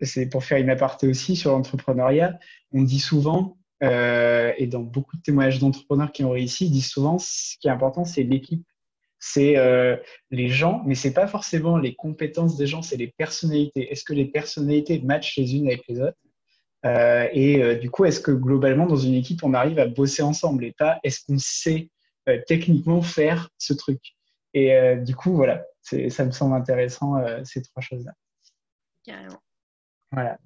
c'est pour faire une aparté aussi sur l'entrepreneuriat, on dit souvent, euh, et dans beaucoup de témoignages d'entrepreneurs qui ont réussi, ils disent souvent ce qui est important, c'est l'équipe. C'est euh, les gens, mais c'est pas forcément les compétences des gens, c'est les personnalités. Est-ce que les personnalités matchent les unes avec les autres? Euh, Et du coup, est-ce que globalement, dans une équipe, on arrive à bosser ensemble et pas est-ce qu'on sait techniquement faire ce truc? Et du coup, voilà, ça me semble intéressant, ces trois choses-là. Carrément. Voilà.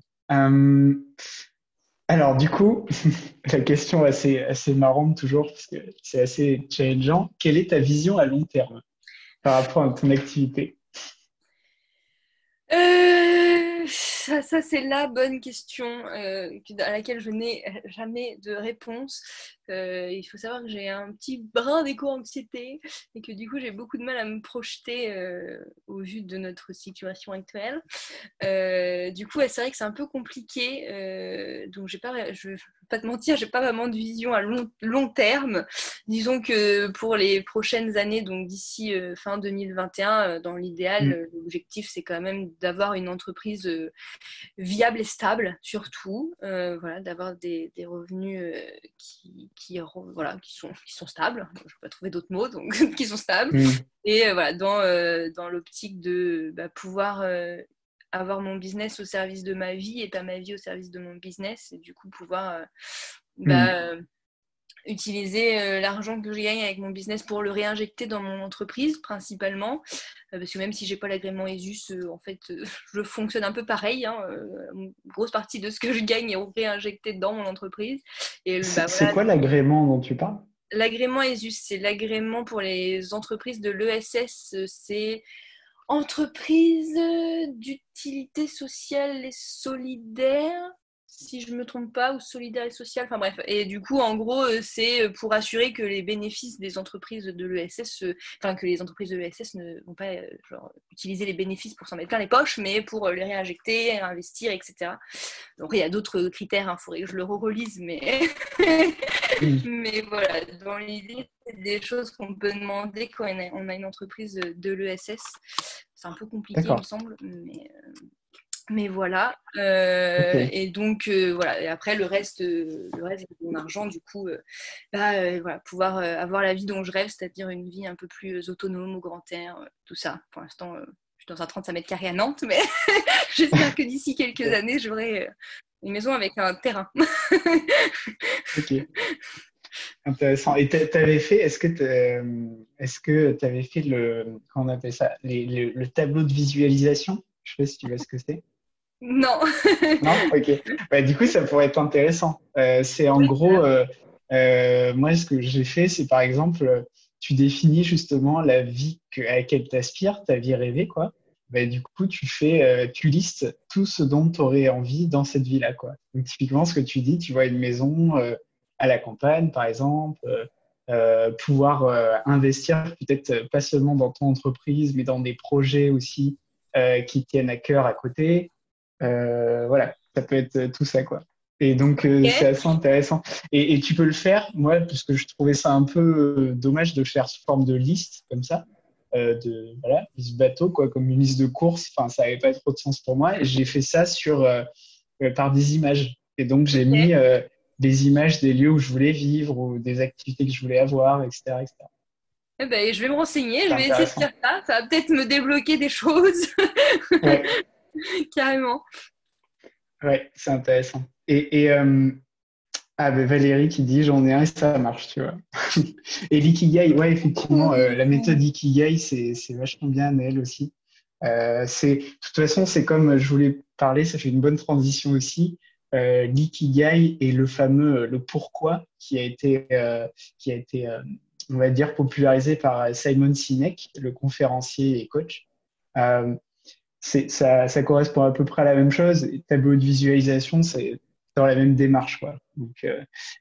Alors, du coup, [LAUGHS] la question assez, assez marrante toujours, parce que c'est assez challengeant. Quelle est ta vision à long terme par rapport à ton activité? Euh, Ça, ça c'est la bonne question euh, à laquelle je n'ai jamais de réponse. Euh, il faut savoir que j'ai un petit brin d'éco-anxiété et que du coup j'ai beaucoup de mal à me projeter euh, au vu de notre situation actuelle. Euh, du coup, c'est vrai que c'est un peu compliqué. donc, j'ai pas, je vais pas te mentir, j'ai pas vraiment de vision à long, long, terme. Disons que pour les prochaines années, donc d'ici fin 2021, dans l'idéal, mm. l'objectif c'est quand même d'avoir une entreprise viable et stable, surtout. voilà, d'avoir des, des, revenus qui qui, voilà, qui, sont, qui sont stables. Je ne vais pas trouver d'autres mots, donc [LAUGHS] qui sont stables. Mm. Et euh, voilà, dans, euh, dans l'optique de bah, pouvoir euh, avoir mon business au service de ma vie et pas ma vie au service de mon business. Et du coup, pouvoir bah, mm. Utiliser l'argent que je gagne avec mon business pour le réinjecter dans mon entreprise principalement. parce que même si j'ai pas l'agrément ESUS, en fait, [LAUGHS] je fonctionne un peu pareil. Hein, une grosse partie de ce que je gagne est réinjecté dans mon entreprise. Bah, c'est quoi l'agrément dont tu parles? L'agrément ESUS, c'est l'agrément pour les entreprises de l'ESS. C'est entreprise d'utilité sociale et solidaire si je me trompe pas, ou solidaire et social, enfin bref. Et du coup, en gros, euh, c'est euh, pour assurer que les bénéfices des entreprises de l'ESS, euh, enfin que les entreprises de l'ESS ne vont pas genre, utiliser les bénéfices pour s'en mettre plein les poches, mais pour les réinjecter, investir, etc. Donc il y a d'autres critères, il hein, faudrait que je le relise, mais... [LAUGHS] mais voilà, dans l'idée, c'est des choses qu'on peut demander quand on a une entreprise de l'ESS. C'est un peu compliqué, il me semble, mais... Mais voilà. Euh, et donc, euh, voilà. Et après, le reste, euh, le reste de mon argent, du coup, bah, voilà, pouvoir avoir la vie dont je rêve, c'est-à-dire une vie un peu plus autonome au grand air, tout ça. Pour l'instant, je suis dans un 35 mètres carrés à Nantes, mais [LAUGHS] j'espère que d'ici quelques années, j'aurai une maison avec un terrain. ok. Intéressant. Et tu avais fait, est-ce que tu avais fait le, comment on appelle ça, le, tableau de visualisation? Je sais pas si tu vois ce que c'est. Non. non Ok. Bah, du coup, ça pourrait être intéressant. Euh, c'est en gros, euh, euh, moi, ce que j'ai fait, c'est par exemple, tu définis justement la vie à laquelle tu aspires, ta vie rêvée, quoi. Bah, du coup, tu fais, tu listes tout ce dont tu aurais envie dans cette vie-là, quoi. Donc, typiquement, ce que tu dis, tu vois une maison à la campagne, par exemple, pouvoir investir peut-être pas seulement dans ton entreprise, mais dans des projets aussi qui tiennent à cœur à côté. Euh, voilà, ça peut être tout ça, quoi. Et donc, euh, c'est assez intéressant. Et, et, tu peux le faire, moi, parce que je trouvais ça un peu euh, dommage de faire sous forme de liste, comme ça, de voilà, liste bateau, quoi, comme une liste de courses. Enfin, ça n'avait pas trop de sens pour moi. J'ai fait ça sur, par des images. Et donc, j'ai mis des images des lieux où je voulais vivre ou des activités que je voulais avoir, etc. etc. Eh ben, je vais me renseigner, je vais essayer de faire ça. Ça va peut-être me débloquer des choses. Ouais. [LAUGHS] [LAUGHS] Carrément. Ouais, c'est intéressant. Et, euh, ah, ben Valérie qui dit j'en ai un et ça marche, tu vois. [LAUGHS] et l'ikigai, ouais, effectivement, euh, la méthode ikigai, c'est vachement bien, elle aussi. Euh, de toute façon, c'est comme je voulais parler, ça fait une bonne transition aussi. l'ikigai et le fameux le pourquoi qui a été, qui a été on va dire, popularisé par Simon Sinek, le conférencier et coach. Ça, correspond à peu près à la même chose. Tableau de visualisation, c'est dans la même démarche. Quoi. Donc,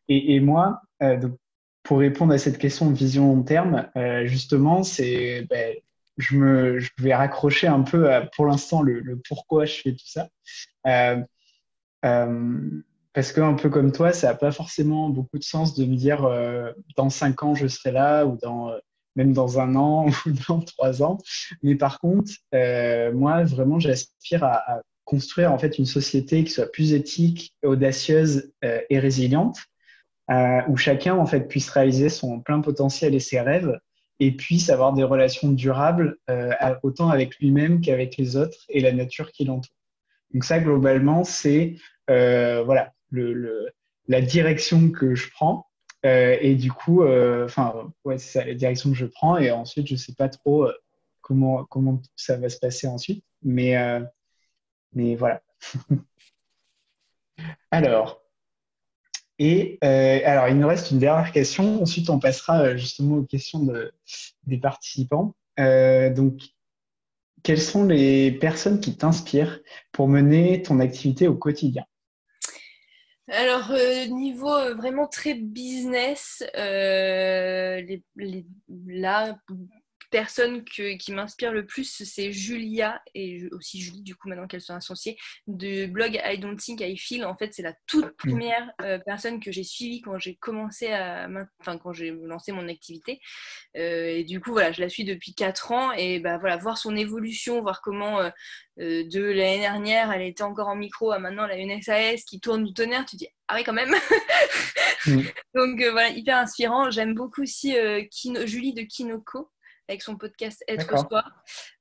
et, et, moi, donc, pour répondre à cette question de vision long terme, euh, justement, c'est ben, je, vais raccrocher un peu à, pour l'instant le, pourquoi je fais tout ça. Euh, euh, parce que un peu comme toi, ça n'a pas forcément beaucoup de sens de me dire dans cinq ans je serai là ou dans même dans un an [LAUGHS] ou dans trois ans. Mais par contre, moi vraiment j'aspire à, à, construire en fait une société qui soit plus éthique, audacieuse et résiliente euh, où chacun en fait puisse réaliser son plein potentiel et ses rêves et puisse avoir des relations durables euh, autant avec lui-même qu'avec les autres et la nature qui l'entoure. Donc ça globalement c'est euh, voilà le, le, la direction que je prends euh, et du coup euh, enfin c'est ça la direction que je prends et ensuite je sais pas trop comment comment ça va se passer ensuite mais mais voilà [LAUGHS] alors et euh, alors, il nous reste une dernière question. Ensuite, on passera euh, justement aux questions de, des participants. Euh, donc, quelles sont les personnes qui t'inspirent pour mener ton activité au quotidien? Alors, euh, niveau vraiment très business, euh, les, les, là, personne qui m'inspire le plus, c'est Julia et aussi Julie, du coup, maintenant qu'elles sont associées, de blog I Don't Think I Feel. En fait, c'est la toute mm. première euh, personne que j'ai suivie quand j'ai commencé à. Enfin, quand j'ai lancé mon activité. Euh, et du coup, voilà, je la suis depuis 4 ans et bah, voilà, voir son évolution, voir comment. Euh, de l'année dernière, elle était encore en micro, à maintenant elle a une SAS qui tourne du tonnerre, tu dis ah oui quand même. Mm. [LAUGHS] Donc voilà, hyper inspirant. J'aime beaucoup aussi Julie de Kinoko, avec son podcast Être Soi.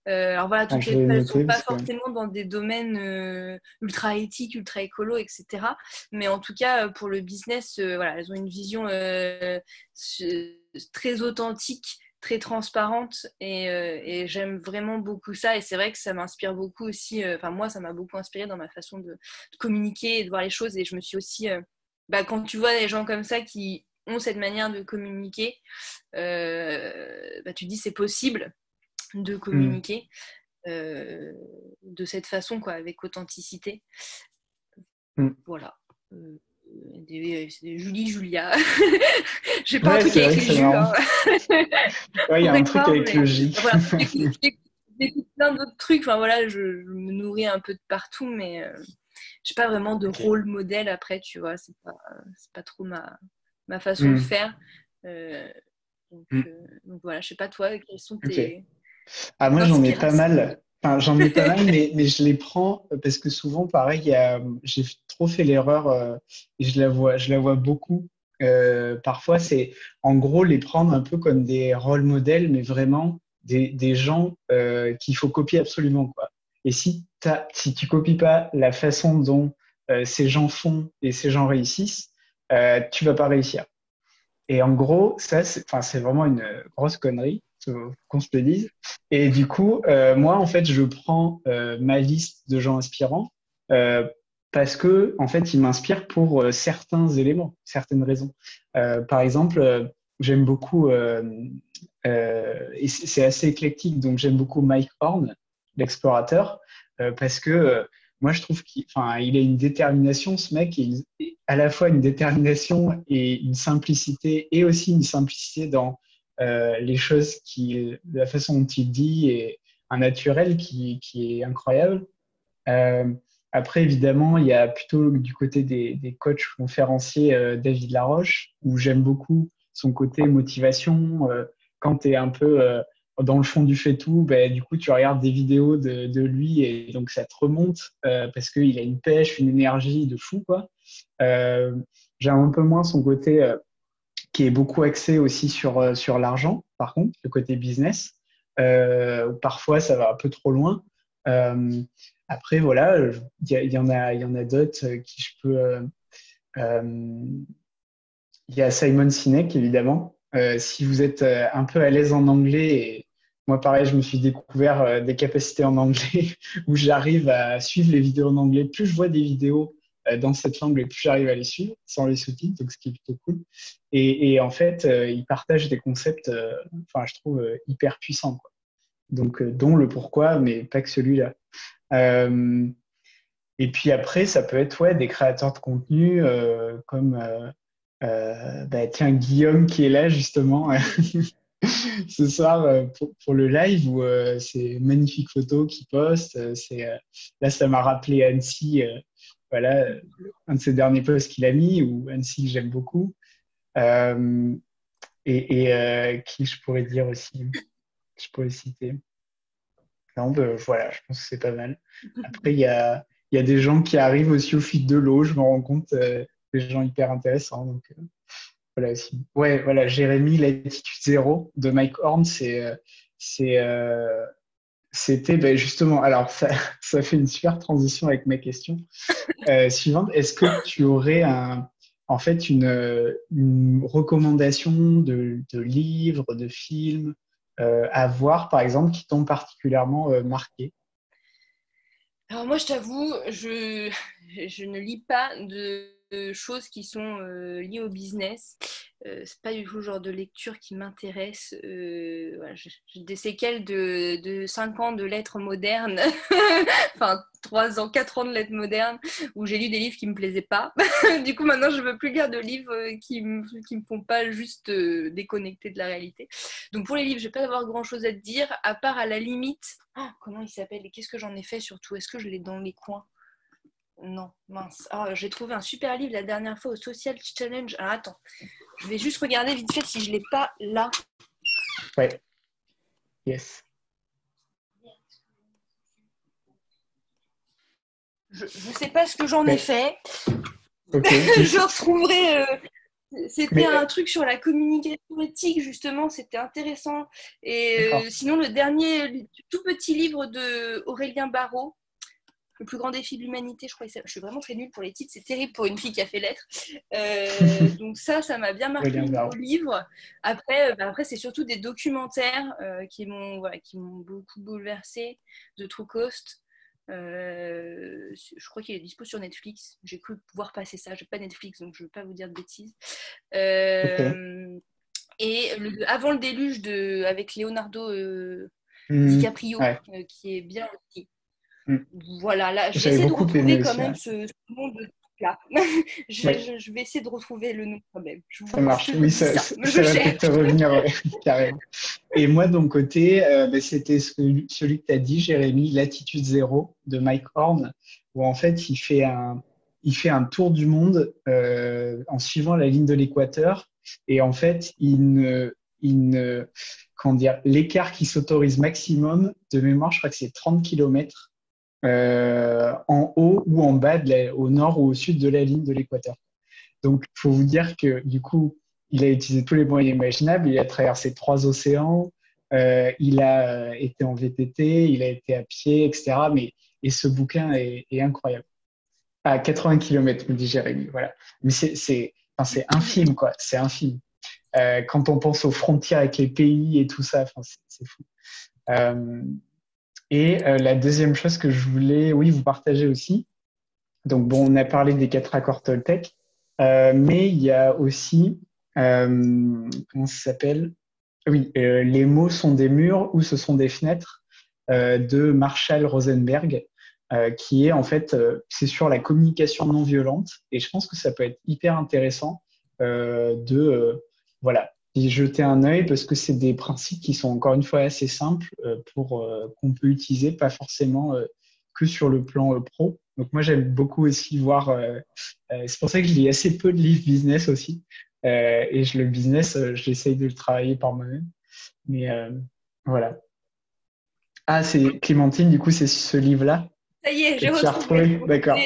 Euh, alors voilà, toutes les ne sont pas forcément dans des domaines euh, ultra éthiques, ultra écolo, etc. Mais en tout cas, euh, pour le business, voilà, elles ont une vision très authentique, très transparente et, et j'aime vraiment beaucoup ça. Et c'est vrai que ça m'inspire beaucoup aussi. Enfin, moi, ça m'a beaucoup inspiré dans ma façon de, de, communiquer et de voir les choses. Et je me suis aussi. Bah, quand tu vois des gens comme ça qui ont cette manière de communiquer, euh, bah, tu dis c'est possible de communiquer mm. euh, de cette façon, quoi, avec authenticité. Mm. Voilà. Euh, des, Julie, Julia. [LAUGHS] J'ai pas un truc avec les hein. [LAUGHS] il y a un truc avec le J. [LAUGHS] J'écoute plein d'autres trucs. Enfin, voilà, je, me nourris un peu de partout, mais euh, j'ai pas vraiment de rôle modèle après, tu vois. C'est pas, pas trop ma, ma façon de hmm. faire. Euh, hmm. euh, donc, voilà, je sais pas toi, quels sont tes. Ah, moi, j'en ai pas mal. Enfin, j'en ai pas mal, mais, mais, je les prends parce que souvent, pareil, j'ai trop fait l'erreur euh, et je la vois, je la vois beaucoup. parfois, c'est en gros les prendre un peu comme des rôles modèles, mais vraiment des, des gens qu'il faut copier absolument. Quoi. Et si, si tu copies pas la façon dont ces gens font et ces gens réussissent, euh, tu vas pas réussir. Et en gros, ça, c'est vraiment une grosse connerie, qu'on se le dise. Et du coup, euh, moi, en fait, je prends euh, ma liste de gens inspirants euh, parce que, en fait, ils m'inspirent pour certains éléments, certaines raisons. par exemple, j'aime beaucoup, et c'est assez éclectique, donc j'aime beaucoup Mike Horn, l'explorateur, parce que moi, je trouve qu'il il a une détermination, ce mec, à la fois une détermination et une simplicité, et aussi une simplicité dans euh, les choses, la façon dont il dit, et un naturel qui, est incroyable. Euh, après, évidemment, il y a plutôt du côté des, coachs conférenciers euh, David Laroche, où j'aime beaucoup son côté motivation. Quand tu es un peu dans le fond du fait tout, ben, du coup, tu regardes des vidéos de, lui et donc ça te remonte euh, parce qu'il a une pêche, une énergie de fou. quoi. Euh, J'aime un peu moins son côté euh, qui est beaucoup axé aussi sur, euh, sur l'argent, par contre, le côté business. Parfois, ça va un peu trop loin. après, voilà, il y, en a, d'autres qui je peux. Il y a Simon Sinek, évidemment. Si vous êtes un peu à l'aise en anglais et moi, pareil, je me suis découvert euh, des capacités en anglais [LAUGHS] où j'arrive à suivre les vidéos en anglais. Plus je vois des vidéos dans cette langue, et plus j'arrive à les suivre sans les sous-titres, donc ce qui est plutôt cool. Et, en fait, ils partagent des concepts, enfin, je trouve hyper puissants, quoi. Donc, dont le pourquoi, mais pas que celui-là. et puis après, ça peut être ouais, des créateurs de contenu comme bah, tiens, Guillaume qui est là justement [LAUGHS] [LAUGHS] ce soir euh, pour, le live où euh, c'est magnifique photo qu'il poste. Euh, là, ça m'a rappelé Annecy, voilà, un de ses derniers posts qu'il a mis ou Annecy que j'aime beaucoup. et, qui je pourrais dire aussi, je pourrais citer. Non, ben, voilà, je pense que c'est pas mal. Après, il y a, y a, des gens qui arrivent aussi au fil de l'eau. Je me rends compte, des gens hyper intéressants. Donc, voilà. Ouais, voilà, Jérémy, l'attitude zéro de Mike Horn, euh, euh, c'était ben justement. Alors, [LAUGHS] ça, fait une super transition avec ma question euh, suivante. Est-ce que tu aurais en fait une, recommandation de, livres, de films à voir, par exemple, qui t'ont particulièrement marqué? Alors moi, je t'avoue, je ne lis pas de choses qui sont euh, liées au business. Euh, c'est pas du tout le genre de lecture qui m'intéresse. Euh, j'ai des séquelles de, de 5 ans de lettres modernes, [LAUGHS] enfin 3 ans, 4 ans de lettres modernes, où j'ai lu des livres qui me plaisaient pas. [LAUGHS] du coup, maintenant, je veux plus lire de livres qui me, qui me font pas juste déconnecter de la réalité. Donc pour les livres, je vais pas avoir grand chose à te dire, à part à la limite. Oh, comment il s'appelle et qu'est-ce que j'en ai fait surtout? Est-ce que je l'ai dans les coins? Non, mince. Ah, j'ai trouvé un super livre la dernière fois au Social Challenge. Alors attends, je vais juste regarder vite fait si je ne l'ai pas là. Ouais. Yes. Je ne sais pas ce que j'en ai fait. [LAUGHS] je retrouverai. Euh, c'était un truc sur la communication éthique, justement, c'était intéressant. Et euh, sinon, le dernier, tout petit livre de Aurélien Barraud, le plus grand défi de l'humanité, je crois. Je suis vraiment très nulle pour les titres, c'est terrible pour une fille qui a fait lettres. Euh, [LAUGHS] donc ça, ça m'a bien marqué dans le livre. Après, euh, bah, après c'est surtout des documentaires euh, qui m'ont voilà, beaucoup bouleversé de True Cost. je crois qu'il est dispo sur Netflix. J'ai cru pouvoir passer ça. Je n'ai pas Netflix, donc je ne veux pas vous dire de bêtises. Et avant le déluge de, avec Leonardo mmh. DiCaprio, qui est bien aussi. Mm. Voilà, là, j'essaie de retrouver quand même ce, nom de là. [LAUGHS] je, vais essayer de retrouver le nom quand même. ça marche, oui, ça, ça, va peut-être revenir [LAUGHS] carrément. Et moi, de mon côté, euh, ben, c'était celui, celui que tu as dit, Jérémy, Latitude Zéro de Mike Horn, où en fait, il fait un, il fait un tour du monde euh, en suivant la ligne de l'équateur. Et en fait, il ne, il ne, comment dire, l'écart qui s'autorise maximum, de mémoire, je crois que c'est 30 km en haut ou en bas, au nord ou au sud de la ligne de l'équateur. Donc, il faut vous dire que du coup, il a utilisé tous les moyens imaginables. Il a traversé trois océans. Euh, il a euh, été en VTT, il a été à pied, etc. Mais, et ce bouquin est, incroyable. À 80 km, me dit Jérémy. Voilà. Mais c'est infime, quoi. C'est infime. Euh, quand on pense aux frontières avec les pays et tout ça, c'est fou. Euh, et euh, la deuxième chose que je voulais, oui, vous partager aussi. Donc, bon, on a parlé des quatre accords Toltec, euh, mais il y a aussi, euh, comment ça s'appelle? Oui, les mots sont des murs ou ce sont des fenêtres de Marshall Rosenberg, qui est en fait, c'est sur la communication non violente. Et je pense que ça peut être hyper intéressant de, voilà, jeter un œil parce que c'est des principes qui sont encore une fois assez simples euh, pour euh, qu'on peut utiliser, pas forcément euh, que sur le plan pro. Donc moi j'aime beaucoup aussi voir. c'est pour ça que je lis assez peu de livres business aussi. et je, le business, j'essaye de le travailler par moi-même. Mais voilà. Ah, c'est Clémentine, du coup, c'est ce livre-là. Ça y est, j'ai retrouvé. D'accord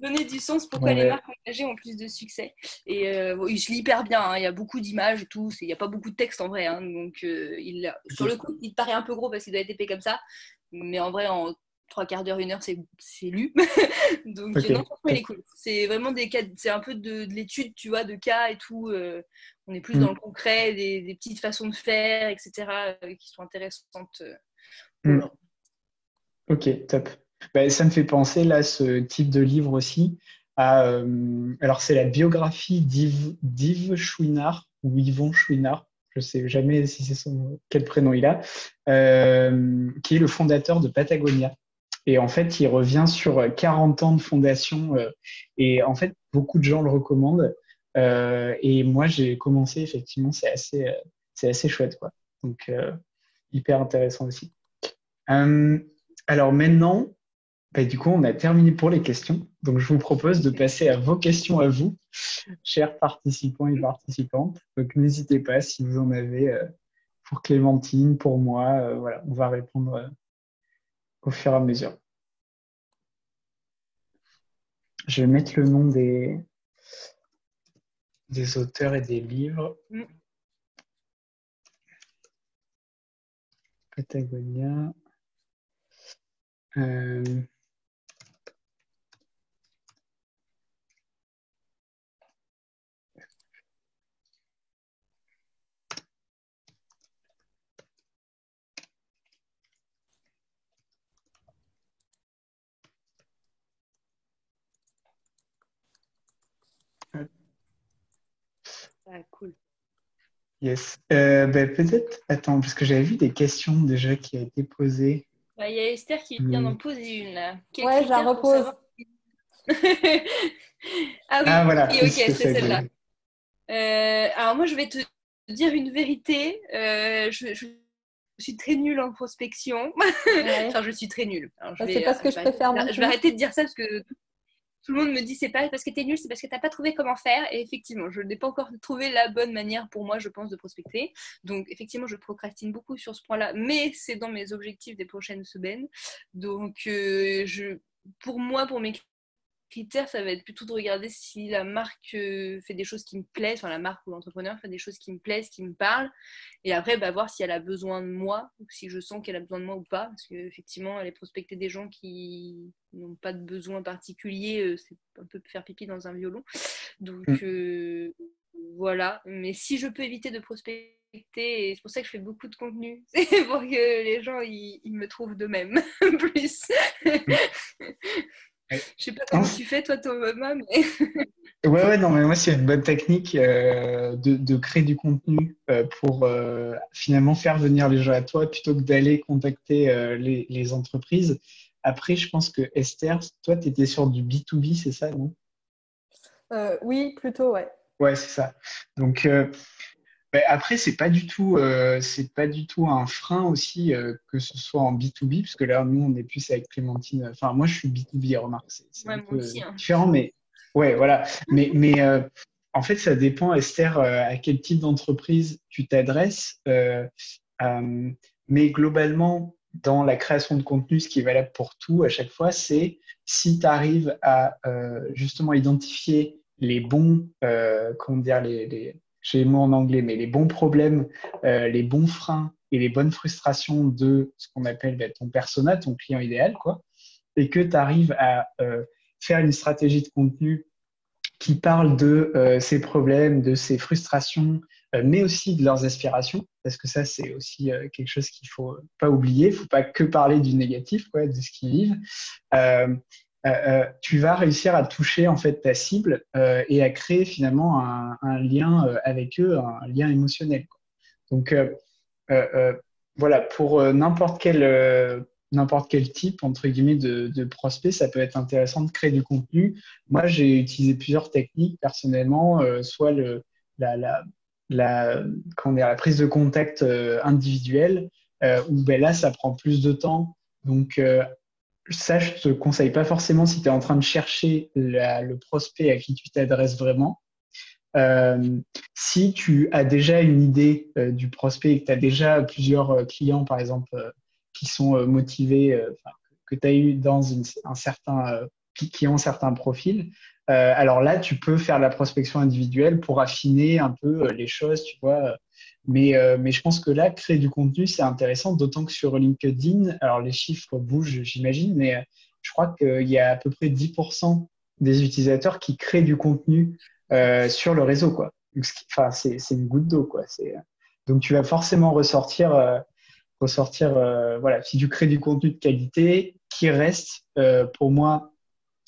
donner du sens pourquoi les marques engagées ont plus de succès. Et euh, se lit hyper bien, hein. il y a beaucoup d'images tout, il n'y a pas beaucoup de texte en vrai. Hein. donc euh, il, sur le coup, il paraît un peu gros parce qu'il doit être épais comme ça. Mais en vrai, en trois quarts d'heure, une heure, c'est lu. [LAUGHS] donc non, il est cool. C'est vraiment des cas, c'est un peu de, l'étude, tu vois, de cas et tout. Euh, on est plus dans le concret, des, petites façons de faire, etc., qui sont intéressantes. Mm. Ok, top. Bah, ça me fait penser là ce type de livre aussi. à. alors, c'est la biographie d'Yves Chouinard ou Yvon Chouinard, je sais jamais si c'est son quel prénom il a, qui est le fondateur de Patagonia. Et en fait, il revient sur 40 ans de fondation. et en fait, beaucoup de gens le recommandent. et moi, j'ai commencé, effectivement, c'est assez, c'est assez chouette. Quoi. Donc, hyper intéressant aussi. Euh, alors maintenant, bah, du coup, on a terminé pour les questions. Donc, je vous propose de passer à vos questions à vous, chers participants et participantes. Donc, n'hésitez pas si vous en avez euh, pour Clémentine, pour moi. Euh, voilà, on va répondre au fur et à mesure. Je vais mettre le nom des, des auteurs et des livres. Mm. Patagonia. Euh, ah, cool. Yes. Euh, ben, peut-être, attends, parce que j'avais vu des questions déjà qui ont été posées. Bah, il y a Esther qui vient d'en poser une. ouais, je la repose. [LAUGHS] ah oui, ah, voilà. ok, c'est celle-là. Euh, alors moi, je vais te dire une vérité. Euh, je, suis très nulle en prospection. [LAUGHS] enfin, je suis très nulle. Bah, c'est pas ce que je préfère. Je vais arrêter de dire ça parce que tout le monde me dit c'est pas parce que tu es nul, c'est parce que tu n'as pas trouvé comment faire. Et effectivement, je n'ai pas encore trouvé la bonne manière pour moi, je pense, de prospecter. Donc, effectivement, je procrastine beaucoup sur ce point-là, mais c'est dans mes objectifs des prochaines semaines. Donc, euh, je, pour moi, pour mes critère, ça va être plutôt de regarder si la marque euh, fait des choses qui me plaisent, enfin la marque ou l'entrepreneur fait des choses qui me plaisent, qui me parlent. Et après, bah, voir si elle a besoin de moi, ou si je sens qu'elle a besoin de moi ou pas. Parce qu'effectivement, aller prospecter des gens qui n'ont pas de besoin particulier, euh, c'est un peu faire pipi dans un violon. Donc mm. euh, voilà. Mais si je peux éviter de prospecter, et c'est pour ça que je fais beaucoup de contenu, [LAUGHS] c'est pour que les gens ils, me trouvent d'eux-mêmes [LAUGHS] plus. Mm. Je sais pas comment tu fais, toi, Thomas, mais. ouais, ouais, non, mais moi, c'est une bonne technique euh, de, créer du contenu euh, pour euh, finalement faire venir les gens à toi plutôt que d'aller contacter les, entreprises. Après, je pense que Esther, toi, tu étais sur du B2B, c'est ça, non? Oui, plutôt, ouais. Ouais, c'est ça. Donc, ben, après, c'est pas du tout, euh, c'est pas du tout un frein aussi euh, que ce soit en B2B, parce que là, nous, on est plus avec Clémentine. Enfin, moi, je suis B2B, remarque. C'est un peu hein. différent, mais ouais, voilà. Mais, mais euh, en fait, ça dépend, Esther, à quel type d'entreprise tu t'adresses. mais globalement, dans la création de contenu, ce qui est valable pour tout à chaque fois, c'est si tu arrives à justement identifier les bons, comment dire, les j'ai les mots en anglais, mais les bons problèmes, euh, les bons freins et les bonnes frustrations de ce qu'on appelle ben, ton persona, ton client idéal, quoi, et que tu arrives à euh, faire une stratégie de contenu qui parle de euh, ces problèmes, de ces frustrations, mais aussi de leurs aspirations, parce que ça, c'est aussi quelque chose qu'il faut pas oublier. Il faut pas que parler du négatif, quoi, de ce qu'ils vivent. Euh, euh, tu vas réussir à toucher en fait ta cible euh, et à créer finalement un, lien avec eux, un lien émotionnel. Donc voilà, pour n'importe quel n'importe quel type entre guillemets de, prospect, ça peut être intéressant de créer du contenu. Moi, j'ai utilisé plusieurs techniques personnellement, soit la, la, la, la prise de contact individuelle, où ben là, ça prend plus de temps. Donc, ça, je te conseille pas forcément si tu es en train de chercher le prospect à qui tu t'adresses vraiment. Euh, si tu as déjà une idée euh, du prospect et que tu as déjà plusieurs euh, clients, par exemple, qui sont motivés, que tu as eu dans un certain, qui, qui, ont certains profils, alors là, tu peux faire la prospection individuelle pour affiner un peu les choses, tu vois, mais, euh, mais je pense que là, créer du contenu, c'est intéressant, d'autant que sur LinkedIn, alors les chiffres bougent, j'imagine, mais euh, je crois qu'il y a à peu près 10% des utilisateurs qui créent du contenu euh, sur le réseau. Quoi. Enfin, c'est une goutte d'eau. Quoi. Donc, tu vas forcément ressortir, ressortir voilà, si tu crées du contenu de qualité, qui reste, pour moi,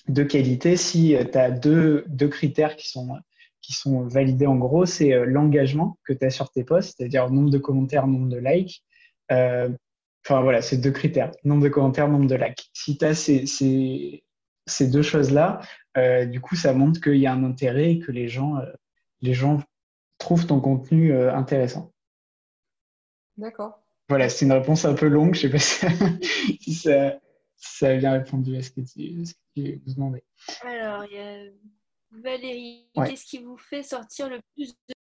de qualité si tu as deux, deux critères qui sont qui sont validés en gros, c'est l'engagement que tu as sur tes posts, c'est-à-dire nombre de commentaires, nombre de likes. Enfin voilà, c'est deux critères, nombre de commentaires, nombre de likes. Si tu as ces, ces, ces deux choses-là, euh, du coup, ça montre qu'il y a un intérêt et que les gens, euh, les gens trouvent ton contenu euh, intéressant. D'accord. Voilà, c'est une réponse un peu longue. Je ne sais pas [LAUGHS] si ça, ça, a bien répondu à ce que tu, ce que vous demandez. Alors, il y a Valérie. Qu'est-ce qui vous fait sortir le plus de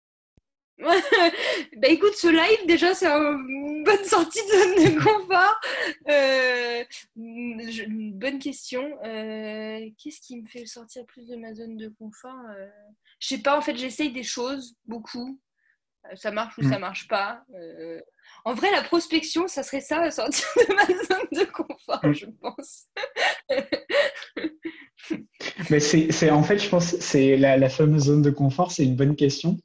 [LAUGHS] bah écoute, ce live déjà c'est une bonne sortie de zone de confort. Euh, une bonne question. Euh, qu'est-ce qui me fait sortir plus de ma zone de confort euh, Je sais pas. En fait, j'essaye des choses beaucoup. Ça marche ou ça mm. marche pas. en vrai, la prospection, ça serait ça, sortir de ma [LAUGHS] zone de confort, mm. je pense. [LAUGHS] Mais c'est en fait, je pense, c'est la, fameuse zone de confort, c'est une bonne question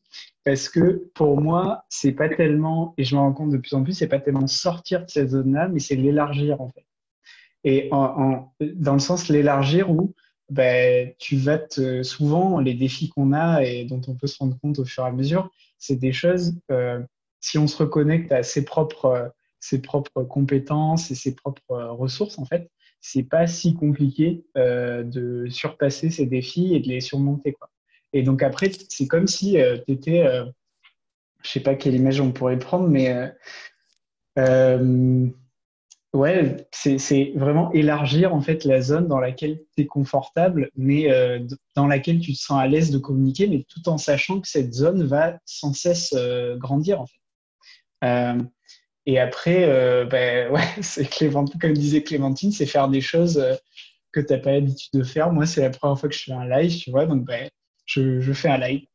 parce que pour moi, c'est pas tellement, et je me rends compte de plus en plus, c'est pas tellement sortir de cette zone-là, mais c'est l'élargir en fait. Et dans le sens l'élargir où ben, tu vas souvent les défis qu'on a et dont on peut se rendre compte au fur et à mesure, c'est des choses, euh, si on se reconnecte à ses propres, ses propres compétences et ses propres ressources, en fait, c'est pas si compliqué euh, de surpasser ces défis et de les surmonter. Et donc après, c'est comme si euh, tu étais, euh, je sais pas quelle image on pourrait prendre, mais euh, ouais, c'est vraiment élargir en fait la zone dans laquelle tu es confortable, mais dans laquelle tu te sens à l'aise de communiquer, mais tout en sachant que cette zone va sans cesse grandir en fait. Et après, ben, [LAUGHS] ouais, c'est Clémentine, comme disait Clémentine, c'est faire des choses que tu n'as pas l'habitude de faire. Moi, c'est la première fois que je fais un live, tu vois, donc ben, je, fais un live.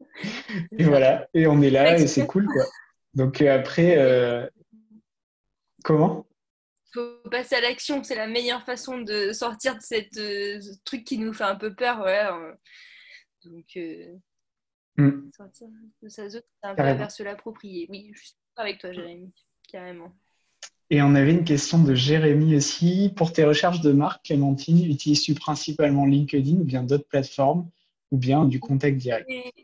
[LAUGHS] et voilà, et on est là et c'est cool quoi. Donc euh, après, euh... comment? Faut passer à l'action, c'est la meilleure façon de sortir de cette, euh, ce truc qui nous fait un peu peur. Ouais. Donc, euh, mm. sortir de sa zone, c'est un peu vers se l'approprier. Oui, je avec toi, Jérémy, carrément. Et on avait une question de Jérémy aussi. Pour tes recherches de marque, Clémentine, utilises-tu principalement LinkedIn ou bien d'autres plateformes ou bien du contact direct? Et,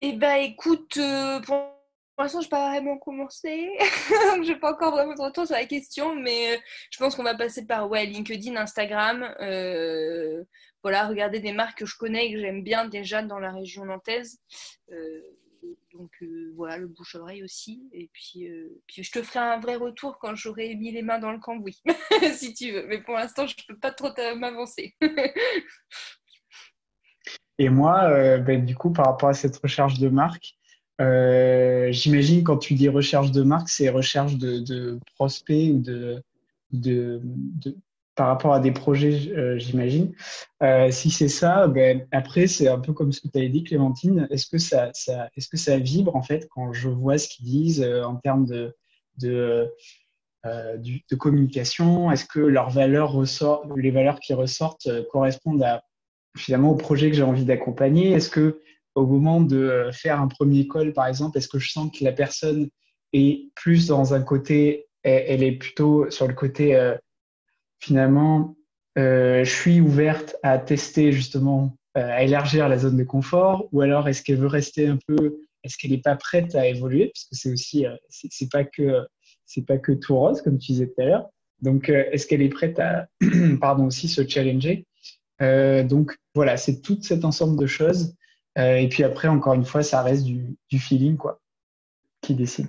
eh ben, écoute, euh, pour l'instant, je n'ai pas vraiment commencé. [LAUGHS] je n'ai pas encore vraiment de retour sur la question, mais euh, je pense qu'on va passer par ouais, LinkedIn, Instagram. Euh, voilà, regarder des marques que je connais et que j'aime bien déjà dans la région nantaise. Donc voilà, le bouche-oreille aussi. Et puis, puis, je te ferai un vrai retour quand j'aurai mis les mains dans le cambouis, [LAUGHS] si tu veux. Mais pour l'instant, je ne peux pas trop m'avancer. [LAUGHS] Et moi, euh, ben, du coup, par rapport à cette recherche de marque, euh, j'imagine quand tu dis recherche de marque, c'est recherche de, prospects ou de, de, par rapport à des projets, euh, j'imagine. si c'est ça, ben, après, c'est un peu comme ce que tu avais dit, Clémentine. Est-ce que ça, vibre en fait quand je vois ce qu'ils disent en termes de, communication? Est-ce que leurs valeurs ressortent, les valeurs qui ressortent correspondent à finalement au projet que j'ai envie d'accompagner? Est-ce que au moment de euh, faire un premier call, par exemple, est-ce que je sens que la personne est plus dans un côté, elle est plutôt sur le côté euh, finalement, euh, je suis ouverte à tester justement, à élargir la zone de confort, ou alors est-ce qu'elle veut rester un peu, est-ce qu'elle n'est pas prête à évoluer, parce que c'est aussi, c'est pas que c'est pas que tout rose comme tu disais tout à l'heure. Donc, est-ce qu'elle est prête à, [CLEARS THROAT] pardon, aussi se challenger? Euh, donc voilà, c'est tout cet ensemble de choses. Euh, et puis après, encore une fois, ça reste du, feeling quoi, qui décide.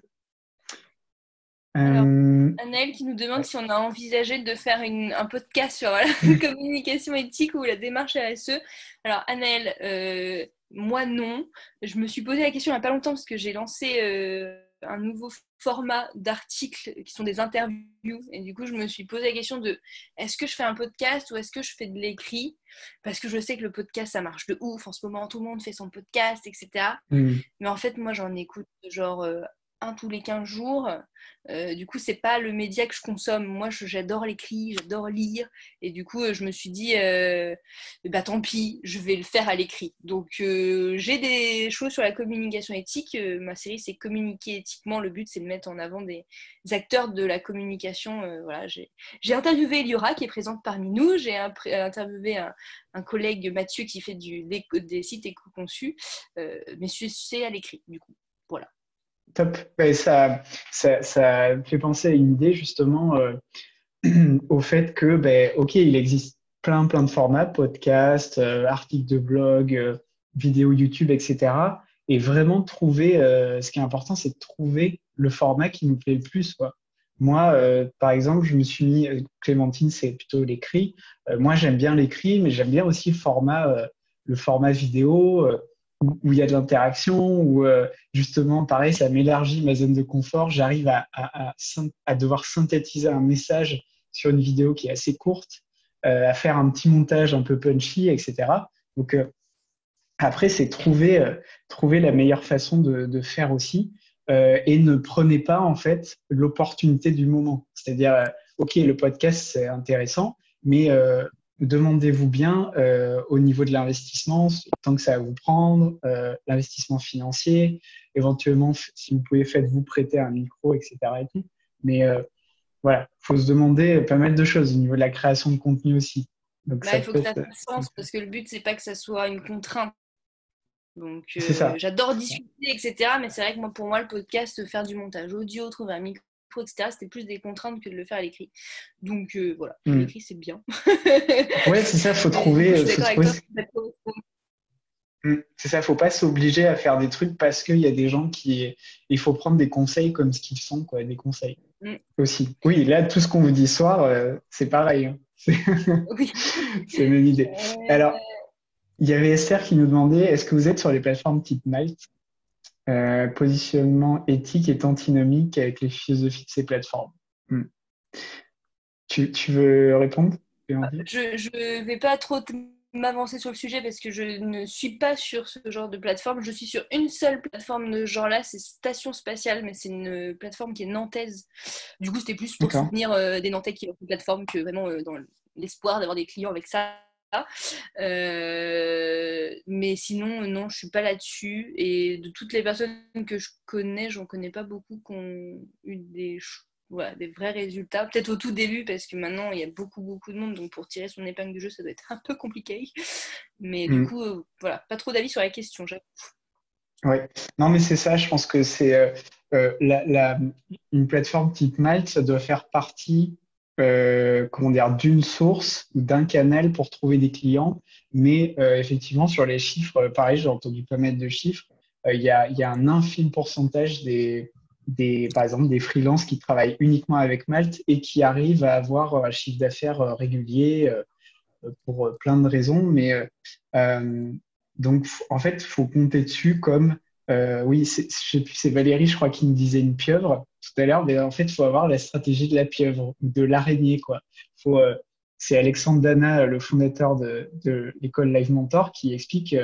Alors, euh, qui nous demande si on a envisagé de faire un podcast sur la [LAUGHS] communication éthique ou la démarche RSE. Alors, Annelle, moi non. Je me suis posé la question il n'y a pas longtemps parce que j'ai lancé un nouveau format d'articles qui sont des interviews. Et du coup, je me suis posé la question de est-ce que je fais un podcast ou est-ce que je fais de l'écrit? Parce que je sais que le podcast, ça marche de ouf. En ce moment, tout le monde fait son podcast, etc. Mm. Mais en fait, moi, j'en écoute genre euh, tous les 15 jours. Euh, du coup, c'est pas le média que je consomme. Moi, j'adore l'écrit, j'adore lire. Et du coup, je me suis dit, euh, bah tant pis, je vais le faire à l'écrit. Donc, euh, j'ai des choses sur la communication éthique. ma série, c'est communiquer éthiquement. Le but, c'est de mettre en avant des, acteurs de la communication. voilà, j'ai interviewé Eliora, qui est présente parmi nous. J'ai interviewé un, collègue, Mathieu, qui fait du, des, des sites éco-conçus. mais c'est à l'écrit, du coup. Voilà. Top. ça, ça, ça, fait penser à une idée justement euh, [CLEARS THROAT] au fait que, ben, ok, il existe plein, plein de formats, podcasts, euh, articles de blog, euh, vidéos YouTube, etc. Et vraiment trouver, ce qui est important, c'est de trouver le format qui nous plaît le plus. Moi, par exemple, je me suis mis, Clémentine, c'est plutôt l'écrit. moi, j'aime bien l'écrit, mais j'aime bien aussi le format vidéo où il y a de l'interaction, où euh, justement, pareil, ça m'élargit ma zone de confort. J'arrive à, devoir synthétiser un message sur une vidéo qui est assez courte, euh, à faire un petit montage un peu punchy, etc. Donc, euh, après, c'est trouver, trouver la meilleure façon de, de faire aussi. et ne prenez pas, en fait, l'opportunité du moment. C'est-à-dire, OK, le podcast, c'est intéressant, mais demandez-vous bien euh, au niveau de l'investissement, tant que ça va vous prendre, euh, l'investissement financier, éventuellement, si vous pouvez, faites-vous prêter un micro, etc. Mais euh, voilà, il faut se demander pas mal de choses au niveau de la création de contenu aussi. Donc, bah, il faut que ça fasse sens parce que le but, c'est pas que ça soit une contrainte. Donc, j'adore discuter, etc. Mais c'est vrai que moi, pour moi, le podcast, faire du montage audio, trouver un micro, etc. C'était plus des contraintes que de le faire à l'écrit. Donc euh, voilà, hmm. l'écrit c'est bien. [LAUGHS] ouais, c'est ça, faut trouver. Euh, hmm, c'est ça, faut pas s'obliger à faire des trucs parce qu'il y a des gens qui. Il faut prendre des conseils comme ce qu'ils font, quoi, des conseils hmm. aussi. Oui, là, tout ce qu'on vous dit ce soir, euh, c'est pareil. Hein. [LAUGHS] C'est la même idée. Alors, il y avait Esther qui nous demandait est-ce que vous êtes sur les plateformes type euh, positionnement éthique est antinomique avec les philosophies de ces plateformes. Hmm. Tu, veux répondre Je ne vais pas trop m'avancer sur le sujet parce que je ne suis pas sur ce genre de plateforme. Je suis sur une seule plateforme de ce genre-là, c'est Station Spatiale, mais c'est une plateforme qui est nantaise. Du coup, c'était plus pour soutenir euh, des Nantais qui ont une plateforme que vraiment euh, dans l'espoir d'avoir des clients avec ça. Euh, mais sinon, non, je suis pas là-dessus. Et de toutes les personnes que je connais, j'en connais pas beaucoup qui ont eu des, des vrais résultats. Peut-être au tout début, parce que maintenant, il y a beaucoup, beaucoup de monde. Donc, pour tirer son épingle du jeu, ça doit être [LAUGHS] un peu compliqué. Mais du mm. coup, euh, voilà, pas trop d'avis sur la question, j'avoue. Oui, non, mais c'est ça. Je pense que c'est euh, la, une plateforme type Malte, ça doit faire partie euh, comment dire, d'une source ou d'un canal pour trouver des clients. Mais euh, effectivement, sur les chiffres, pareil, j'ai entendu pas mal de chiffres. Euh, il y, a, y, a, un infime pourcentage des, des, par exemple, des freelances qui travaillent uniquement avec Malte et qui arrivent à avoir un chiffre d'affaires régulier pour plein de raisons. Mais donc, en fait, faut compter dessus comme euh, oui, c'est Valérie, je crois, qui me disait une pieuvre tout à l'heure, mais en fait, il faut avoir la stratégie de la pieuvre, de l'araignée. Euh, c'est Alexandre Dana, le fondateur de, l'école Live Mentor, qui explique,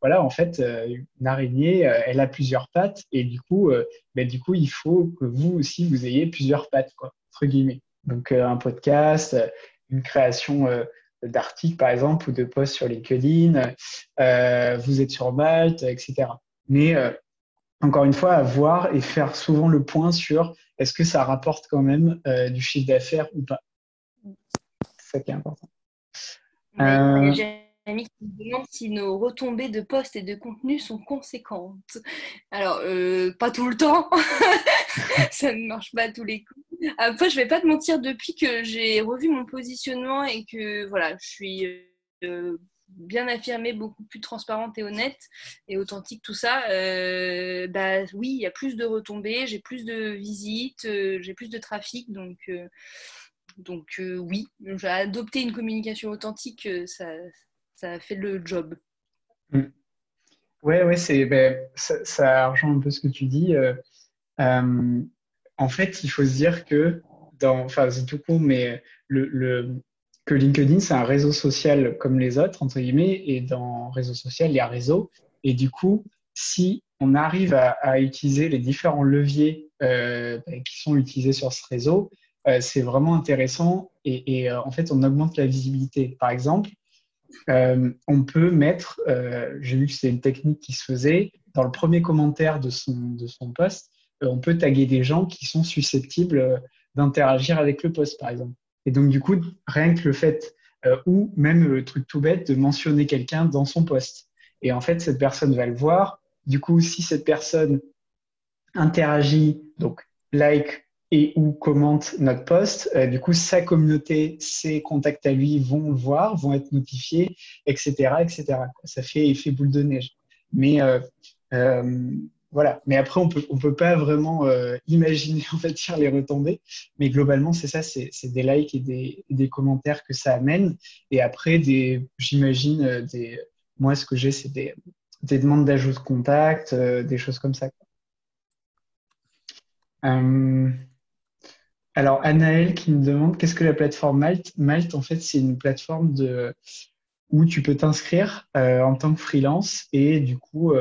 voilà, en fait, euh, une araignée, elle a plusieurs pattes, et du coup, ben, du coup, il faut que vous aussi, vous ayez plusieurs pattes, quoi, entre guillemets. Donc, un podcast, une création d'articles, par exemple, ou de posts sur LinkedIn, vous êtes sur Malte, etc mais euh, encore une fois, à voir et faire souvent le point sur est-ce que ça rapporte quand même euh, du chiffre d'affaires ou pas. C'est ça qui est important. Euh... Jérémy qui me demande si nos retombées de posts et de contenu sont conséquentes. Alors, euh, pas tout le temps. [LAUGHS] ça ne marche pas à tous les coups. Après, je vais pas te mentir, depuis que j'ai revu mon positionnement et que voilà, je suis bien affirmée, beaucoup plus transparente et honnête et authentique, tout ça, euh, bah oui, il y a plus de retombées, j'ai plus de visites, euh, j'ai plus de trafic, donc, euh, donc oui, adopté une communication authentique, ça, ça fait le job. Oui, mm. Ouais, ouais, ben, ça, ça, rejoint un peu ce que tu dis. en fait, il faut se dire que, enfin, c'est tout court, mais le, le que LinkedIn, c'est un réseau social comme les autres, entre guillemets, et dans réseau social, il y a réseau. Et du coup, si on arrive à, utiliser les différents leviers euh, qui sont utilisés sur ce réseau, euh, c'est vraiment intéressant et, en fait, on augmente la visibilité. Par exemple, on peut mettre, j'ai vu que c'est une technique qui se faisait, dans le premier commentaire de son, de son post, on peut taguer des gens qui sont susceptibles d'interagir avec le post, par exemple. Et donc, du coup, rien que le fait, ou même le truc tout bête, de mentionner quelqu'un dans son post. Et en fait, cette personne va le voir. Du coup, si cette personne interagit, donc like et ou commente notre post, euh, du coup, sa communauté, ses contacts à lui vont le voir, vont être notifiés, etc., etc. Ça fait effet boule de neige. Mais euh, euh, voilà. Mais après, on peut, on peut pas vraiment imaginer [LAUGHS] en fait les retombées. Mais globalement, c'est ça, c'est des likes et des, commentaires que ça amène. Et après, j'imagine des moi, ce que j'ai, c'est des, demandes d'ajout de contact, euh, des choses comme ça. Euh, alors, Anaël qui me demande qu'est-ce que la plateforme Malte? Malte, en fait, c'est une plateforme de, où tu peux t'inscrire euh, en tant que freelance et du coup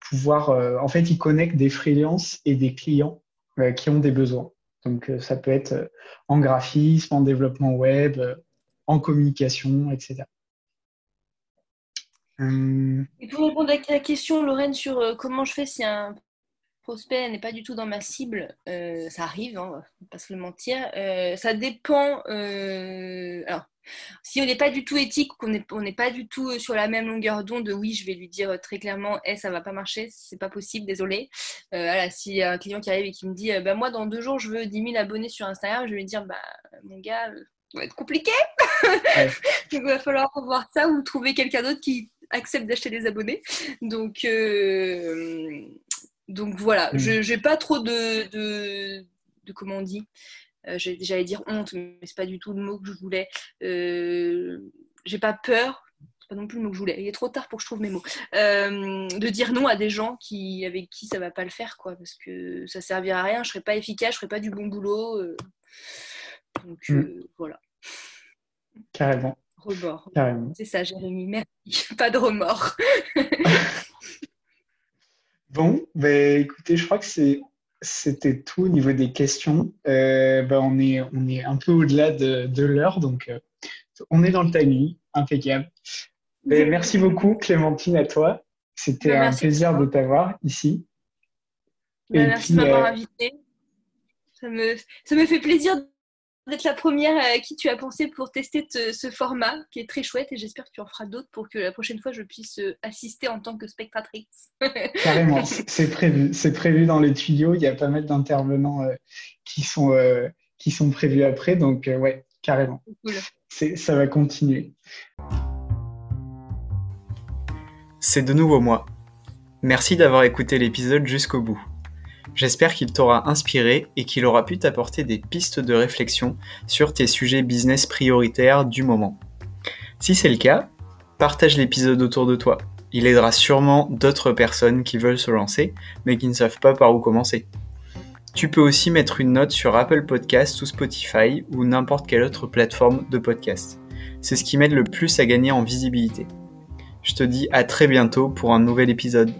pouvoir. en fait, ils connectent des freelances et des clients qui ont des besoins. Donc, ça peut être en graphisme, en développement web, en communication, etc. Euh, Et pour répondre à la question, Lorraine, sur euh, comment je fais si un prospect n'est pas du tout dans ma cible, euh, ça arrive, hein, pas se le mentir. ça dépend. alors, si on n'est pas du tout éthique, qu'on n'est pas du tout sur la même longueur d'onde, oui, je vais lui dire très clairement, hey, ça va pas marcher, c'est pas possible, désolé. voilà, si un client qui arrive et qui me dit, bah, moi, dans deux jours, je veux 10 000 abonnés sur Instagram, je vais lui dire, bah, mon gars, ça va être compliqué. [LAUGHS] il va falloir revoir ça ou trouver quelqu'un d'autre qui accepte d'acheter des abonnés. Donc, euh, donc voilà, mm. je n'ai pas trop de, de, comment on dit, euh, j'allais dire honte, mais c'est pas du tout le mot que je voulais. Euh, j'ai pas peur, c'est pas non plus le mot que je voulais. Il est trop tard pour que je trouve mes mots. Euh, de dire non à des gens qui, avec qui ça va pas le faire, quoi, parce que ça servira à rien. Je serai pas efficace, je ferai pas du bon boulot. donc mm. voilà. Carrément. Remords. C'est ça, Jérémy. Merci. [LAUGHS] Pas de remords. [LAUGHS] bon, ben, écoutez, je crois que c'est c'était tout au niveau des questions. Euh, ben, on, est, on est un peu au-delà de, de l'heure, donc euh, on est dans le timing, impeccable. Ben, merci beaucoup, Clémentine, à toi. C'était ben, un plaisir de t'avoir ici. merci de m'avoir euh, invité. Ça me, ça me fait plaisir d'être la première à qui tu as pensé pour tester ce format qui est très chouette et j'espère que tu en feras d'autres pour que la prochaine fois je puisse euh, assister en tant que spectatrice. [LAUGHS] Carrément, c'est prévu. C'est prévu dans les tuyaux. Il y a pas mal d'intervenants euh, qui, sont, euh, qui sont prévus après. Donc, ouais, carrément. Ça va continuer. C'est de nouveau moi. Merci d'avoir écouté l'épisode jusqu'au bout. J'espère qu'il t'aura inspiré et qu'il aura pu t'apporter des pistes de réflexion sur tes sujets business prioritaires du moment. Si c'est le cas, partage l'épisode autour de toi. Il aidera sûrement d'autres personnes qui veulent se lancer mais qui ne savent pas par où commencer. Tu peux aussi mettre une note sur Apple Podcast ou Spotify ou n'importe quelle autre plateforme de podcast. C'est ce qui m'aide le plus à gagner en visibilité. Je te dis à très bientôt pour un nouvel épisode.